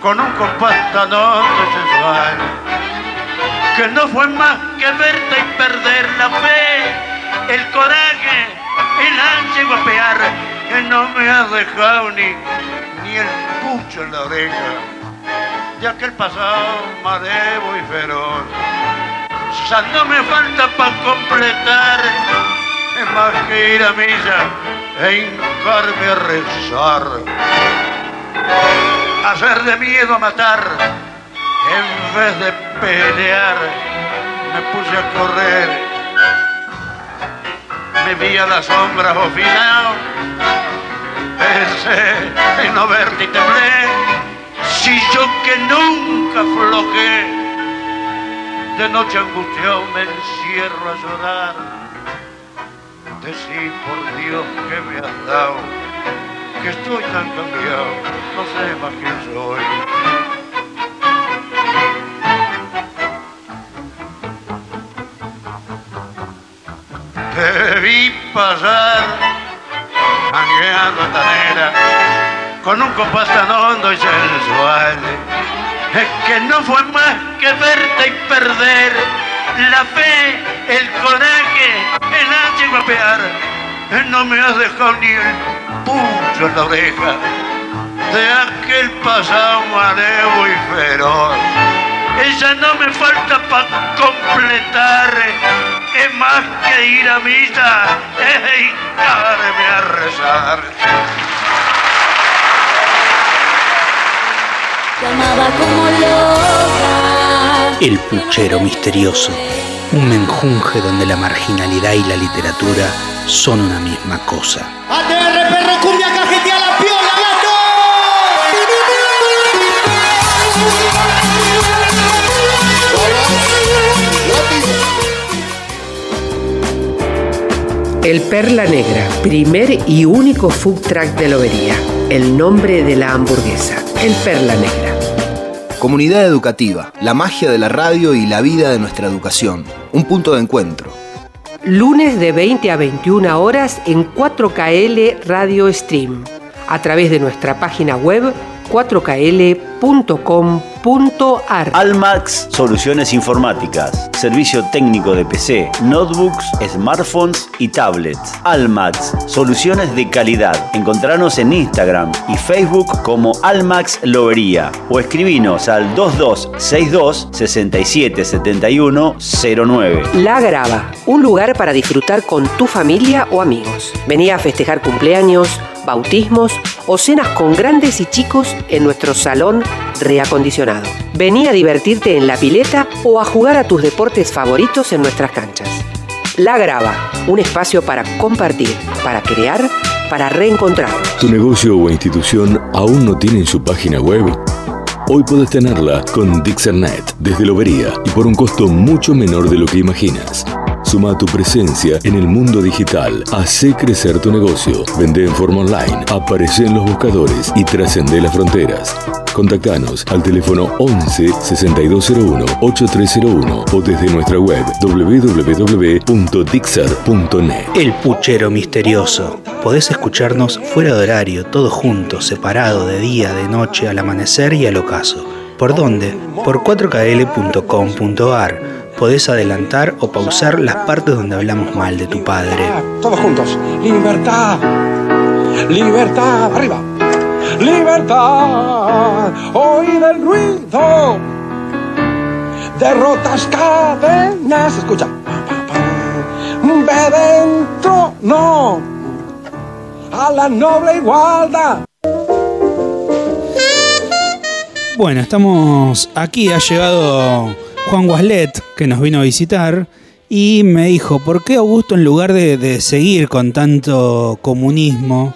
con un compás tan sensual que no fue más que verte y perder la fe, el coraje, el ansia y guapear, que no me has dejado ni, ni el pucho en la oreja, de aquel pasado marevo y feroz. Ya no me falta para completar, es más que ir a misa e hincarme a rezar, hacer de miedo a matar en vez de pelear, me puse a correr. Me vi a la sombra ofinado. Pensé en no verte y temblé. Si yo que nunca aflojé, de noche angustiado me encierro a llorar. Decí por Dios que me has dado, que estoy tan cambiado, no sé más quién soy. Te vi pasar, mangueando tanera, con un compás tan hondo y sensual. Es que no fue más que verte y perder la fe, el coraje, el ansia y guapear. No me has dejado ni el pucho en la oreja de aquel pasado marevo y feroz. Ella no me falta para completar, es más que ir a misa, es hincarme a rezar. Te amaba como loca. El puchero misterioso. Un menjunje donde la marginalidad y la literatura son una misma cosa. ATR perro cumbia cajetea El Perla Negra, primer y único food track de Lobería. El nombre de la hamburguesa, el Perla Negra. Comunidad educativa, la magia de la radio y la vida de nuestra educación. Un punto de encuentro. Lunes de 20 a 21 horas en 4KL Radio Stream. A través de nuestra página web 4kl.com.ar. Almax Soluciones Informáticas. Servicio técnico de PC, notebooks, smartphones y tablets. Almax Soluciones de calidad. Encontranos en Instagram y Facebook como Almax Lobería o escribinos al 2262 677109. La Grava, un lugar para disfrutar con tu familia o amigos. Vení a festejar cumpleaños, bautismos o cenas con grandes y chicos en nuestro salón reacondicionado. Vení a divertirte en la pileta o a jugar a tus deportes favoritos en nuestras canchas. La Grava, un espacio para compartir, para crear para reencontrarnos. ¿Tu negocio o institución aún no tienen su página web? Hoy puedes tenerla con Dixernet desde Lobería y por un costo mucho menor de lo que imaginas. Suma tu presencia en el mundo digital, hace crecer tu negocio, vende en forma online, aparece en los buscadores y trascende las fronteras. Contactanos al teléfono 11 6201 8301 o desde nuestra web www.dixer.net. El puchero misterioso. Podés escucharnos fuera de horario, todos juntos, separado de día, de noche, al amanecer y al ocaso. ¿Por dónde? Por 4kl.com.ar. Podés adelantar o pausar las partes donde hablamos mal de tu padre. Todos juntos. Libertad. Libertad. Arriba. Libertad. Oír el ruido. Derrotas cadenas. Escucha. Ve dentro. No. A la noble igualdad. Bueno, estamos aquí, ha llegado Juan Guaslet, que nos vino a visitar, y me dijo, ¿por qué Augusto en lugar de, seguir con tanto comunismo,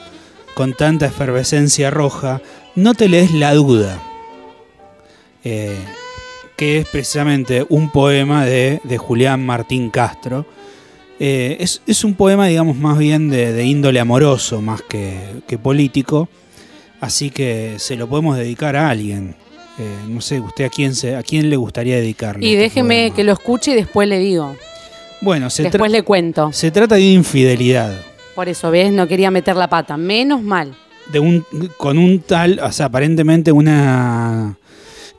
con tanta efervescencia roja, no te lees La Duda? Eh, que es precisamente un poema de, Julián Martín Castro. Eh, es, un poema, digamos, más bien de, índole amoroso, más que político. Así que se lo podemos dedicar a alguien. Eh, no sé, usted a quién, se, a quién le gustaría dedicarle. Y este déjeme que lo escuche y después le digo. Bueno, se, Después le cuento. se trata de infidelidad. Por eso, ¿ves? No quería meter la pata. Menos mal. De un, con un tal, o sea, aparentemente una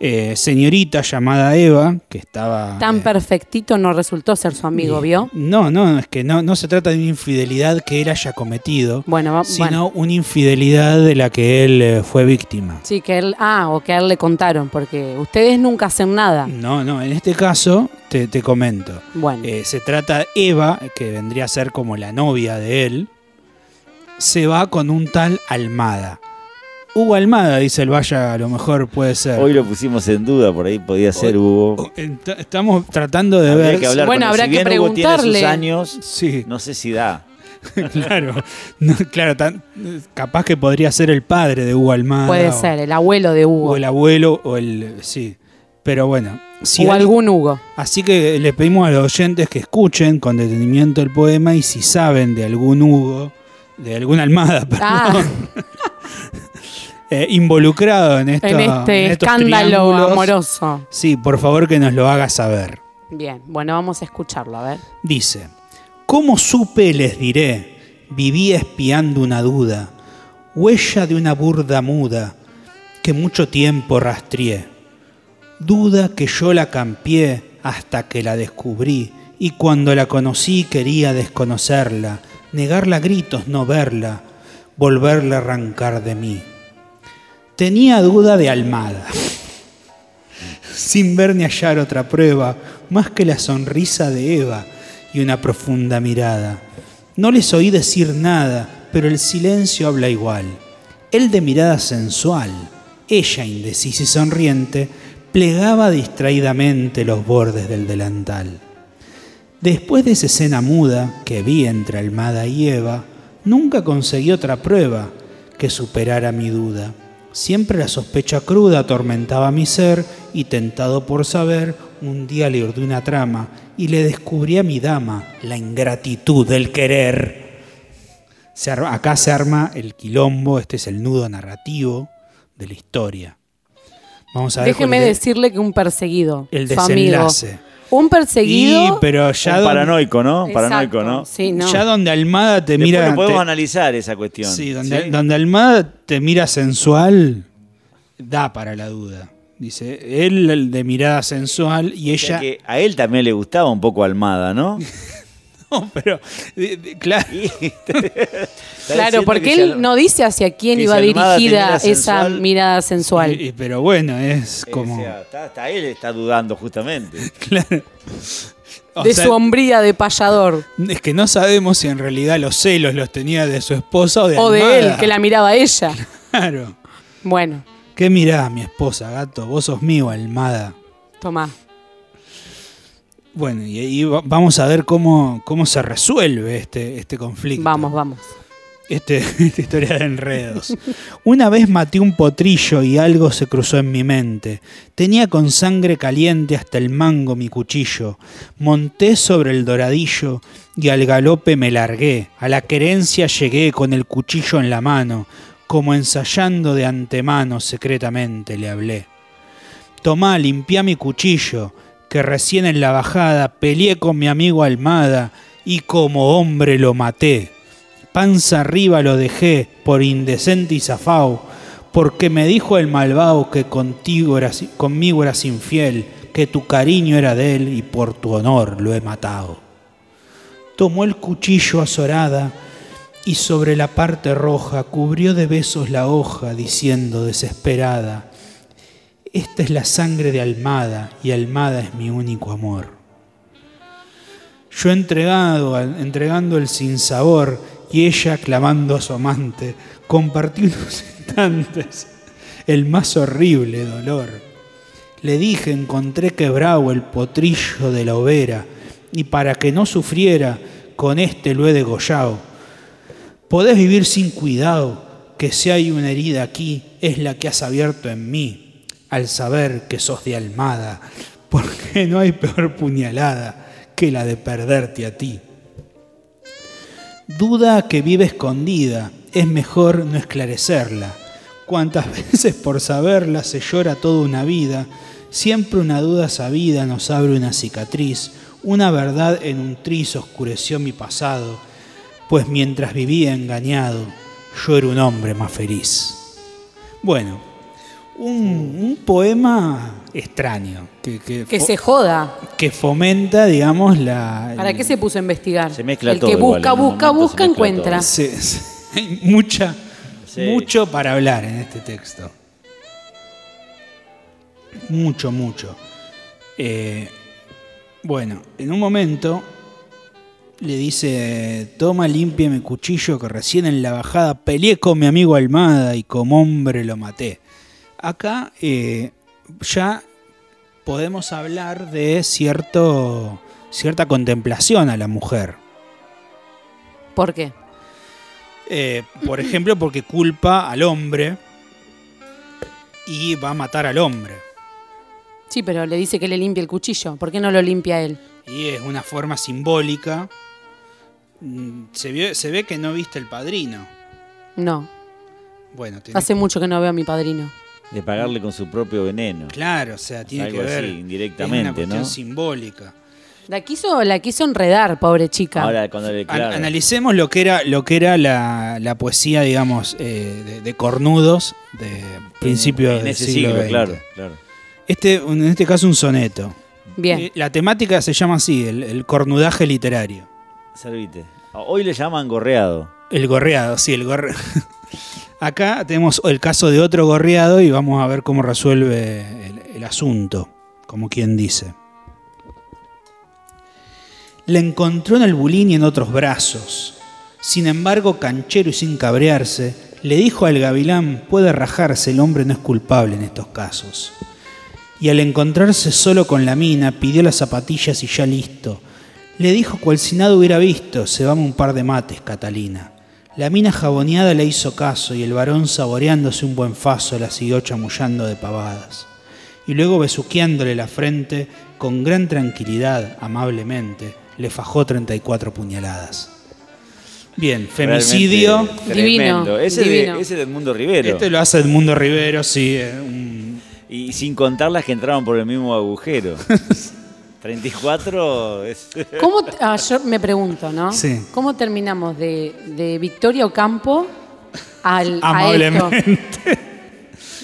eh, señorita llamada Eva, que estaba... Tan perfectito no resultó ser su amigo, ¿vio? No, no, es que no, no se trata de una infidelidad que él haya cometido, Bueno, va- sino bueno. una infidelidad de la que él eh, fue víctima. Sí, que él. Ah, o que a él le contaron, porque ustedes nunca hacen nada. No, no, en este caso te, te comento. Bueno. Eh, se trata Eva, que vendría a ser como la novia de él, se va con un tal Almada. Hugo Almada, dice el Vaya, a lo mejor puede ser. Hoy lo pusimos en duda, por ahí podía ser Hugo. Ent- Estamos tratando de Habría ver. que hablar Bueno, habrá Si que bien Hugo tiene sus preguntarle. años, Sí, no sé si da. claro. No, claro, tan- capaz que podría ser el padre de Hugo Almada. Puede o- ser, el abuelo de O Hugo. el abuelo, o el. Sí. Pero bueno. si o algún Hugo. Así que le pedimos a los oyentes que escuchen con detenimiento el poema y si saben de algún Hugo, de alguna Almada, perdón, Ah, eh, involucrado en, esto, en este en escándalo amoroso. Sí, por favor que nos lo haga saber. Bien, bueno, vamos a escucharlo, a ver. Dice, ¿cómo supe les diré? Viví espiando una duda, huella de una burda muda, que mucho tiempo rastreé. Duda que yo la campié hasta que la descubrí, y cuando la conocí quería desconocerla, negarla a gritos, no verla, volverla a arrancar de mí. Tenía duda de Almada, sin ver ni hallar otra prueba, más que la sonrisa de Eva y una profunda mirada. No les oí decir nada, pero el silencio habla igual. Él de mirada sensual, ella indecisa y sonriente, plegaba distraídamente los bordes del delantal. Después de esa escena muda que vi entre Almada y Eva, nunca conseguí otra prueba que superara mi duda. Siempre la sospecha cruda atormentaba mi ser y tentado por saber, un día le urdí una trama y le descubrí a mi dama la ingratitud del querer. Se arma- acá se arma el quilombo, este es el nudo narrativo de la historia. Vamos a ver Déjeme decirle que un perseguido. el amigo. Un perseguido. Y, pero ya Un don- paranoico, ¿no? Exacto, Paranoico, ¿no? Sí, no. ya donde Almada te Después mira lo podemos te- analizar esa cuestión. Sí, donde, ¿sí? donde Almada te mira sensual, da para la duda. Dice, él el de mirada sensual y O sea ella... que a él también le gustaba un poco Almada, ¿no? No, pero de- de- claro, Claro, porque él no dice hacia quién iba dirigida esa sensual, mirada sensual. y- y- pero bueno, es o como... sea, está- hasta él está dudando justamente. claro. O de sea, su hombría de payador. es que no sabemos si en realidad los celos los tenía de su esposa o de O de él, que la miraba a ella. Claro. Bueno, ¿Qué mirá, mi esposa, gato? Vos sos mío, Almada. toma. Bueno, y ahí va- vamos a ver cómo, cómo se resuelve este, este conflicto. Vamos, vamos. Este- esta historia de enredos. Una vez maté un potrillo y algo se cruzó en mi mente. Tenía con sangre caliente hasta el mango mi cuchillo. Monté sobre el doradillo y al galope me largué. A la querencia llegué con el cuchillo en la mano. Como ensayando de antemano secretamente le hablé. Tomá, limpia mi cuchillo, que recién en la bajada peleé con mi amigo Almada y como hombre lo maté. Panza arriba lo dejé por indecente y zafao, porque me dijo el malvado que contigo eras, conmigo eras infiel, que tu cariño era de él y por tu honor lo he matado. Tomó el cuchillo azorada y sobre la parte roja cubrió de besos la hoja, diciendo desesperada, esta es la sangre de Almada y Almada es mi único amor. Yo entregado, entregando el sinsabor y ella clamando a su amante, compartí unos instantes el más horrible dolor. Le dije, encontré quebrado el potrillo de la overa y para que no sufriera, con este lo he degollado. Podés vivir sin cuidado, que si hay una herida aquí, es la que has abierto en mí, al saber que sos de Almada, porque no hay peor puñalada que la de perderte a ti. Duda que vive escondida, es mejor no esclarecerla. Cuantas veces por saberla se llora toda una vida, siempre una duda sabida nos abre una cicatriz, una verdad en un tris oscureció mi pasado, pues mientras vivía engañado, yo era un hombre más feliz. Bueno, un, un poema extraño, que, que Que fo- se joda. que fomenta, digamos, la... ¿Para qué se puso a investigar? Se mezcla El todo que igual, busca, busca, busca, encuentra. Se- se- hay mucha, Sí. mucho para hablar en este texto. Mucho, mucho. Eh, bueno, en un momento le dice, toma, limpia mi cuchillo que recién en la bajada peleé con mi amigo Almada y como hombre lo maté. Acá eh, ya podemos hablar de cierto, cierta contemplación a la mujer. ¿Por qué? Eh, por ejemplo, porque culpa al hombre y va a matar al hombre. Sí, pero le dice que le limpie el cuchillo. ¿Por qué no lo limpia él? Y es una forma simbólica. Mm, Se, vio- se ve que no viste el padrino. No. Bueno, Hace mucho que no veo a mi padrino. De pagarle con su propio veneno. claro, o sea, tiene Algo que ver. así, es una indirectamente, cuestión ¿no? simbólica. La quiso, la quiso enredar, pobre chica. Ahora, cuando le An- claro, analicemos lo que era, lo que era la, la poesía, digamos, eh, de, de cornudos de principio en del ese siglo siglo, XX. claro, claro. Este, en este caso, un soneto. Bien. Eh, La temática se llama así, el, el cornudaje literario. Servite. Hoy le llaman gorreado. El gorreado, sí, el gorreado. Acá tenemos el caso de otro gorreado y vamos a ver cómo resuelve el, asunto, como quien dice. La encontró en el bulín y en otros brazos. Sin embargo, canchero y sin cabrearse, le dijo al gavilán, puede rajarse, el hombre no es culpable en estos casos. Y al encontrarse solo con la mina, pidió las zapatillas y ya listo. Le dijo cual si nada hubiera visto, se vamos un par de mates, Catalina. La mina jaboneada le hizo caso y el varón saboreándose un buen faso la siguió chamullando de pavadas. Y luego besuqueándole la frente, con gran tranquilidad, amablemente, le fajó 34 puñaladas. Bien, femicidio. Divino, tremendo. Ese, divino. De, ese del mundo Rivero. Este lo hace Edmundo Rivero, sí. eh, un- Y sin contar las que entraron por el mismo agujero. 34 es... ¿Cómo, ah, yo me pregunto, ¿no? Sí. ¿Cómo terminamos de, de Victoria Ocampo al, a esto?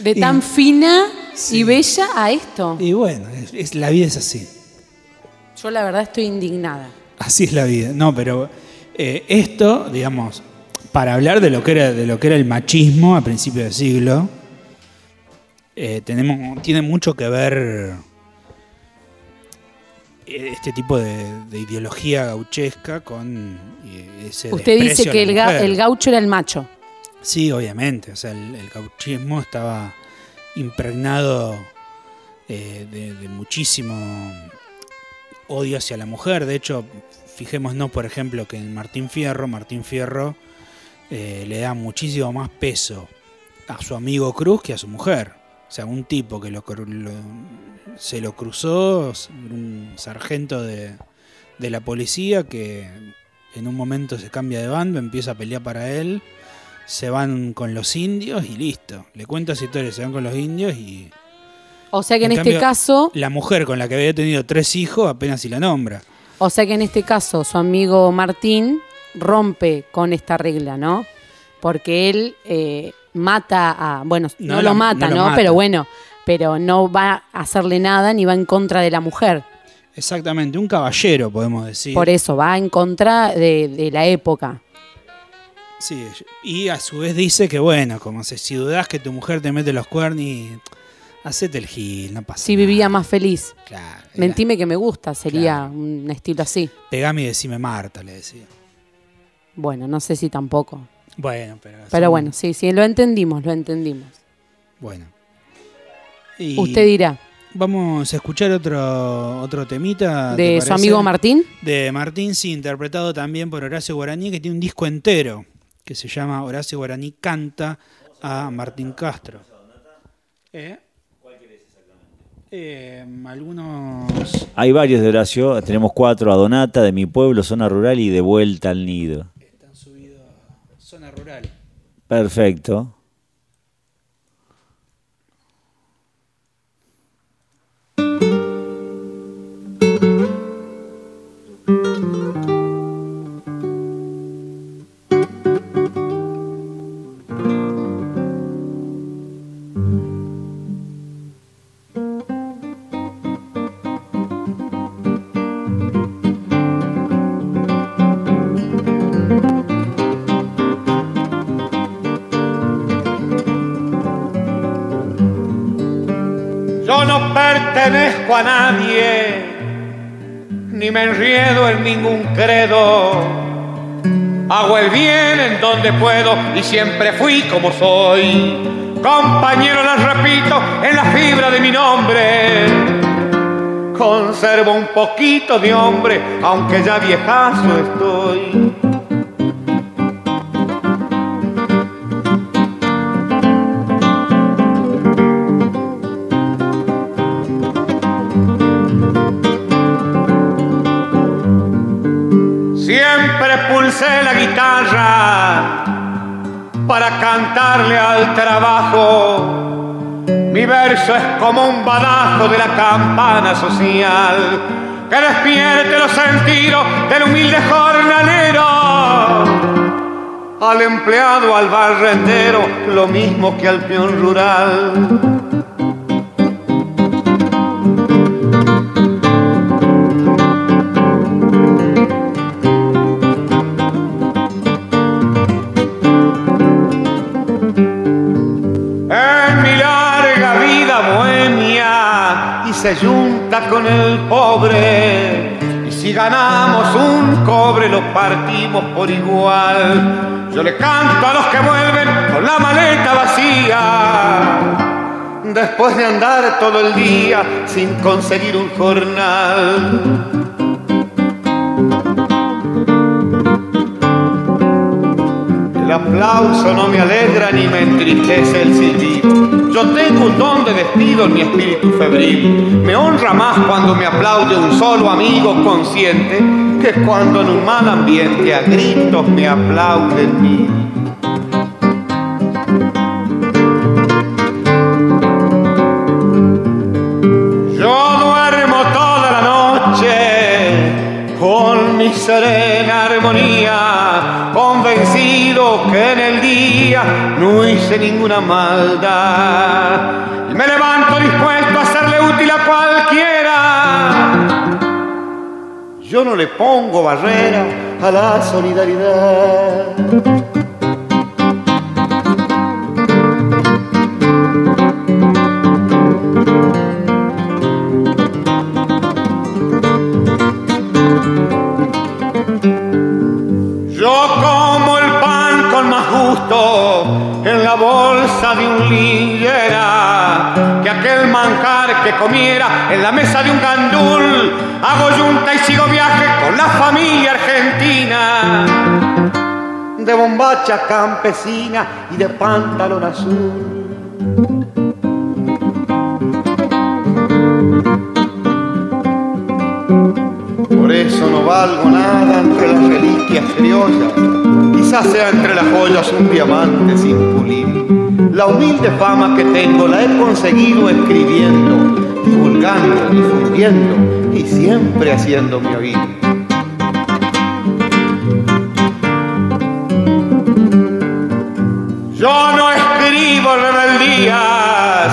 De tan fina y bella a esto. Y bueno, es- es- la vida es así. Yo la verdad estoy indignada. Así es la vida. No, pero eh, esto, digamos, para hablar de lo que era, de lo que era el machismo a principios del siglo, eh, tenemos, tiene mucho que ver este tipo de, de ideología gauchesca con eh, ese Usted dice que el, ga- el gaucho era el macho. Sí, obviamente. O sea, el, el gauchismo estaba impregnado eh, de, de muchísimo odio hacia la mujer. De hecho, fijémonos, por ejemplo, que en Martín Fierro, Martín Fierro eh, le da muchísimo más peso a su amigo Cruz que a su mujer. O sea, un tipo que lo, se lo cruzó, un sargento de, de la policía que en un momento se cambia de bando, empieza a pelear para él, se van con los indios y listo. Le cuenta esa historia, se van con los indios y... O sea que en, este cambio, caso, La mujer con la que había tenido tres hijos apenas si la nombra. o sea que en este caso su amigo Martín rompe con esta regla, ¿no? Porque él eh, mata a, bueno, no, No lo mata, no ¿no? lo mata. Pero bueno, pero no va a hacerle nada ni va en contra de la mujer. Exactamente, un caballero podemos decir. Por eso, va en contra de, de la época. Sí, y a su vez dice que bueno, como se, si dudás que tu mujer te mete los cuernos, y hacete el gil, no pasa Si vivía más feliz. Claro. Mentime que me gusta, sería un estilo así. Pegame y decime Marta, le decía. Bueno, no sé si tampoco. Bueno, pero... Pero son- bueno, sí, sí, lo entendimos, lo entendimos. Bueno. Y Usted dirá, Vamos a escuchar otro, otro temita. ¿te ¿de su parece? amigo Martín? De Martín, sí, interpretado también por Horacio Guaraní, que tiene un disco entero que se llama Horacio Guaraní canta a Martín Castro. ¿Eh? Eh, algunos. Hay varios de Horacio, tenemos cuatro, a Donata, de mi pueblo, zona rural y de vuelta al nido. Perfecto. Pertenezco a nadie, ni me enriedo en ningún credo. Hago el bien en donde puedo y siempre fui como soy. Compañero, les repito, en la fibra de mi nombre. Conservo un poquito de hombre, aunque ya viejazo estoy. La guitarra para cantarle al trabajo. Mi verso es como un badajo de la campana social que despierte los sentidos del humilde jornalero. Al empleado, al barrendero, lo mismo que al peón rural. Bohemia y se junta con el pobre. Y si ganamos un cobre lo partimos por igual. Yo le canto a los que vuelven con la maleta vacía. Después de andar todo el día sin conseguir un jornal. El aplauso no me alegra ni me entristece el silbido. Yo tengo un don de despido en mi espíritu febril. Me honra más cuando me aplaude un solo amigo consciente que cuando en un mal ambiente a gritos me aplauden mil. Yo duermo toda la noche con mi serena armonía, convencido que en el día no hice ninguna maldad. Me levanto dispuesto a serle útil a cualquiera. Yo no le pongo barrera a la solidaridad. Comiera en la mesa de un gandul. Hago yunta y sigo viaje con la familia argentina. de bombacha campesina y de pantalón azul. Por eso no valgo nada entre las reliquias criollas. Quizás sea entre las joyas un diamante sin pulir. La humilde fama que tengo la he conseguido escribiendo, divulgando, difundiendo y siempre haciéndome oír. Yo no escribo rebeldías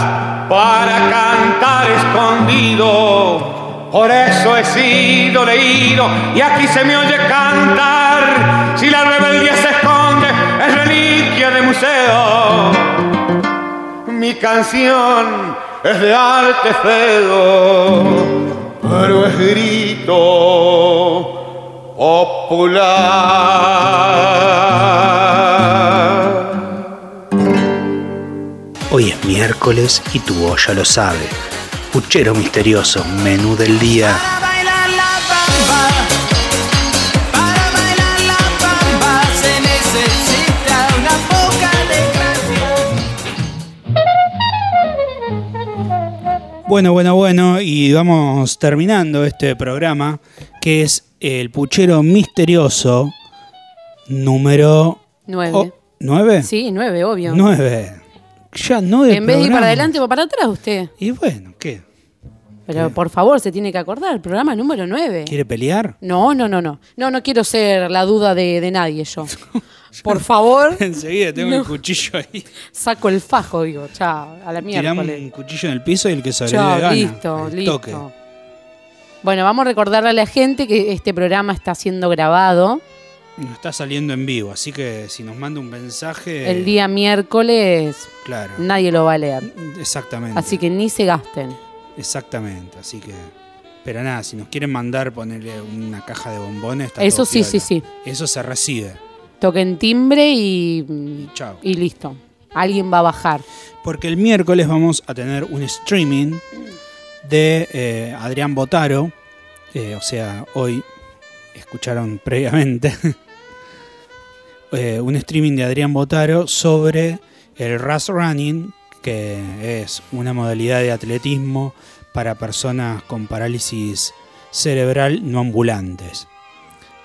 para cantar escondido. Por eso he sido leído y aquí se me oye cantar. Si la rebeldía se esconde, es reliquia de museo. Mi canción es de arte pero es grito popular. Hoy es miércoles y tu olla lo sabe. Puchero misterioso, menú del día. Bueno, bueno, bueno, y vamos terminando este programa, que es el puchero misterioso número Nueve. Oh, ¿Nueve? Sí, nueve, obvio. Nueve. Ya nueve En vez de ir para adelante o para atrás, usted. Y bueno, ¿qué? Pero por favor, se tiene que acordar, el programa número 9. ¿Quiere pelear? No, no, no, no. No, no quiero ser la duda de, de nadie yo. Por favor, Enseguida tengo No. el cuchillo ahí. saco el fajo, digo, chao, a la Tiramos miércoles. un cuchillo en el piso y el que sobrevive Chao, gana. listo, listo. toque. Bueno, vamos a recordarle a la gente que este programa está siendo grabado No está saliendo en vivo, así que si nos manda un mensaje. el día miércoles. Claro. Nadie lo va a leer. Exactamente. Así que ni se gasten. Exactamente, así que. Pero nada, si nos quieren mandar, ponerle una caja de bombones. está Eso sí, piola. sí, sí. Eso se recibe. Toquen timbre y, Chao. y listo. Alguien va a bajar. Porque el miércoles vamos a tener un streaming de eh, Adrián Botaro. eh, o sea, hoy escucharon previamente. eh, un streaming de Adrián Botaro sobre el Rush Running, que es una modalidad de atletismo para personas con parálisis cerebral no ambulantes.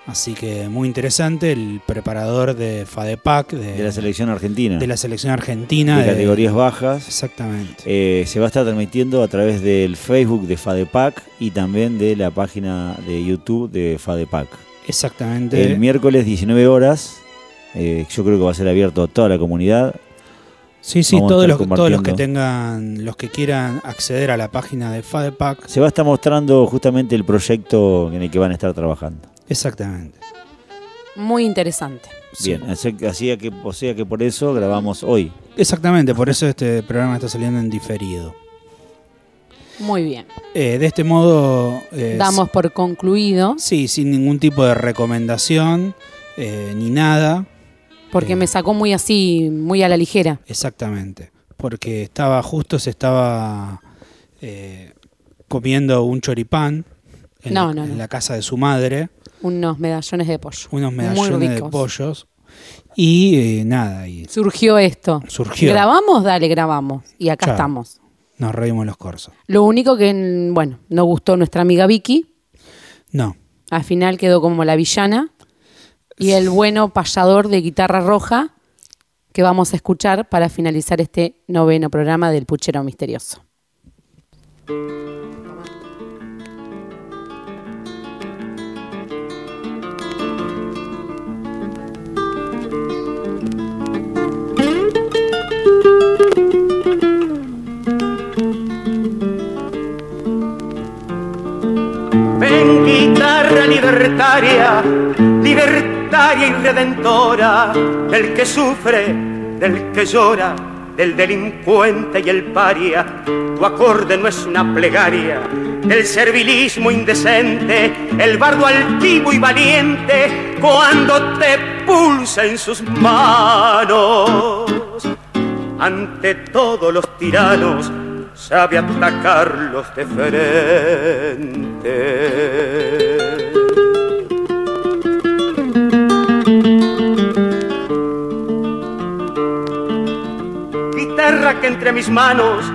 Así que muy interesante, el preparador de FADEPAC, de, De la selección argentina. de la selección argentina. de de- categorías bajas. Exactamente. Eh, se va a estar transmitiendo a través del Facebook de FADEPAC y también de la página de YouTube de FADEPAC. Exactamente. El miércoles 19 horas, eh, yo creo que va a ser abierto a toda la comunidad. Sí, sí, Vamos todos los, todos los que tengan, los que quieran acceder a la página de FADEPAC. Se va a estar mostrando justamente el proyecto en el que van a estar trabajando. Exactamente. Muy interesante. Bien, así, que, o sea que por eso grabamos hoy. Exactamente, por eso este programa está saliendo en diferido. Muy bien. Eh, de este modo... eh, Damos por concluido, Sí, sin ningún tipo de recomendación eh, ni nada. porque me sacó muy así, muy a la ligera. Exactamente. Porque estaba justo, se estaba eh, comiendo un choripán en, No, la, no, en no. la casa de su madre, Unos medallones de pollo. unos medallones de pollos. Y eh, nada, y Surgió esto. Surgió. ¿Grabamos? Dale, grabamos. Y acá Chao. estamos. nos reímos los corsos. Lo único que, bueno, no gustó nuestra amiga Vicky. No, Al final quedó como la villana. Y el bueno payador de guitarra roja que vamos a escuchar para finalizar este noveno programa del Puchero Misterioso. Libertaria, libertaria y redentora, del que sufre, del que llora, del delincuente y el paria. Tu acorde no es una plegaria, el servilismo indecente, el bardo altivo y valiente, cuando te pulsa en sus manos. Ante todos los tiranos, sabe atacarlos de frente. Que entre mis manos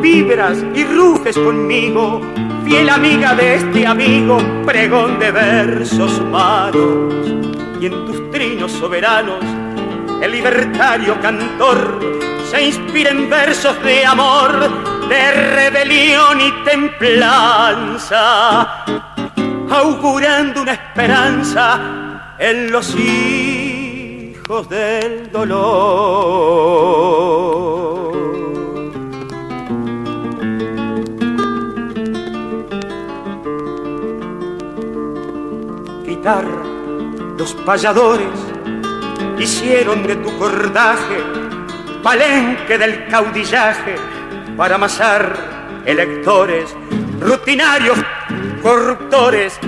vibras y ruges conmigo, fiel amiga de este amigo, pregón de versos humanos. Y en tus trinos soberanos, el libertario cantor se inspira en versos de amor, de rebelión y templanza, augurando una esperanza en los hijos del dolor. Los payadores hicieron de tu cordaje palenque del caudillaje para amasar electores, rutinarios, corruptores,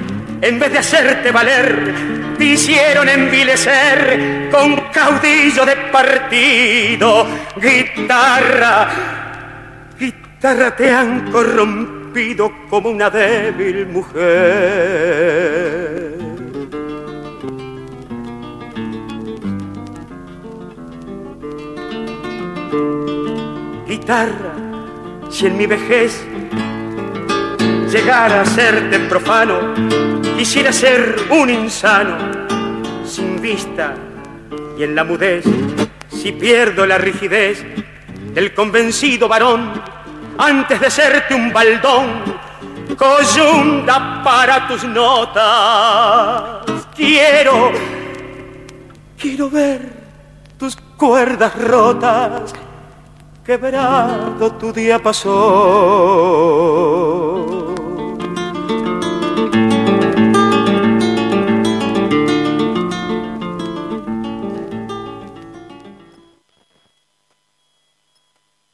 en vez de hacerte valer, te hicieron envilecer con caudillo de partido, guitarra, guitarra te han corrompido como una débil mujer. Guitarra, si en mi vejez llegara a serte profano, quisiera ser un insano, sin vista y en la mudez, si pierdo la rigidez del convencido varón, antes de serte un baldón, coyunda para tus notas. Quiero, quiero ver tus cuerdas rotas, quebrado tu día pasó.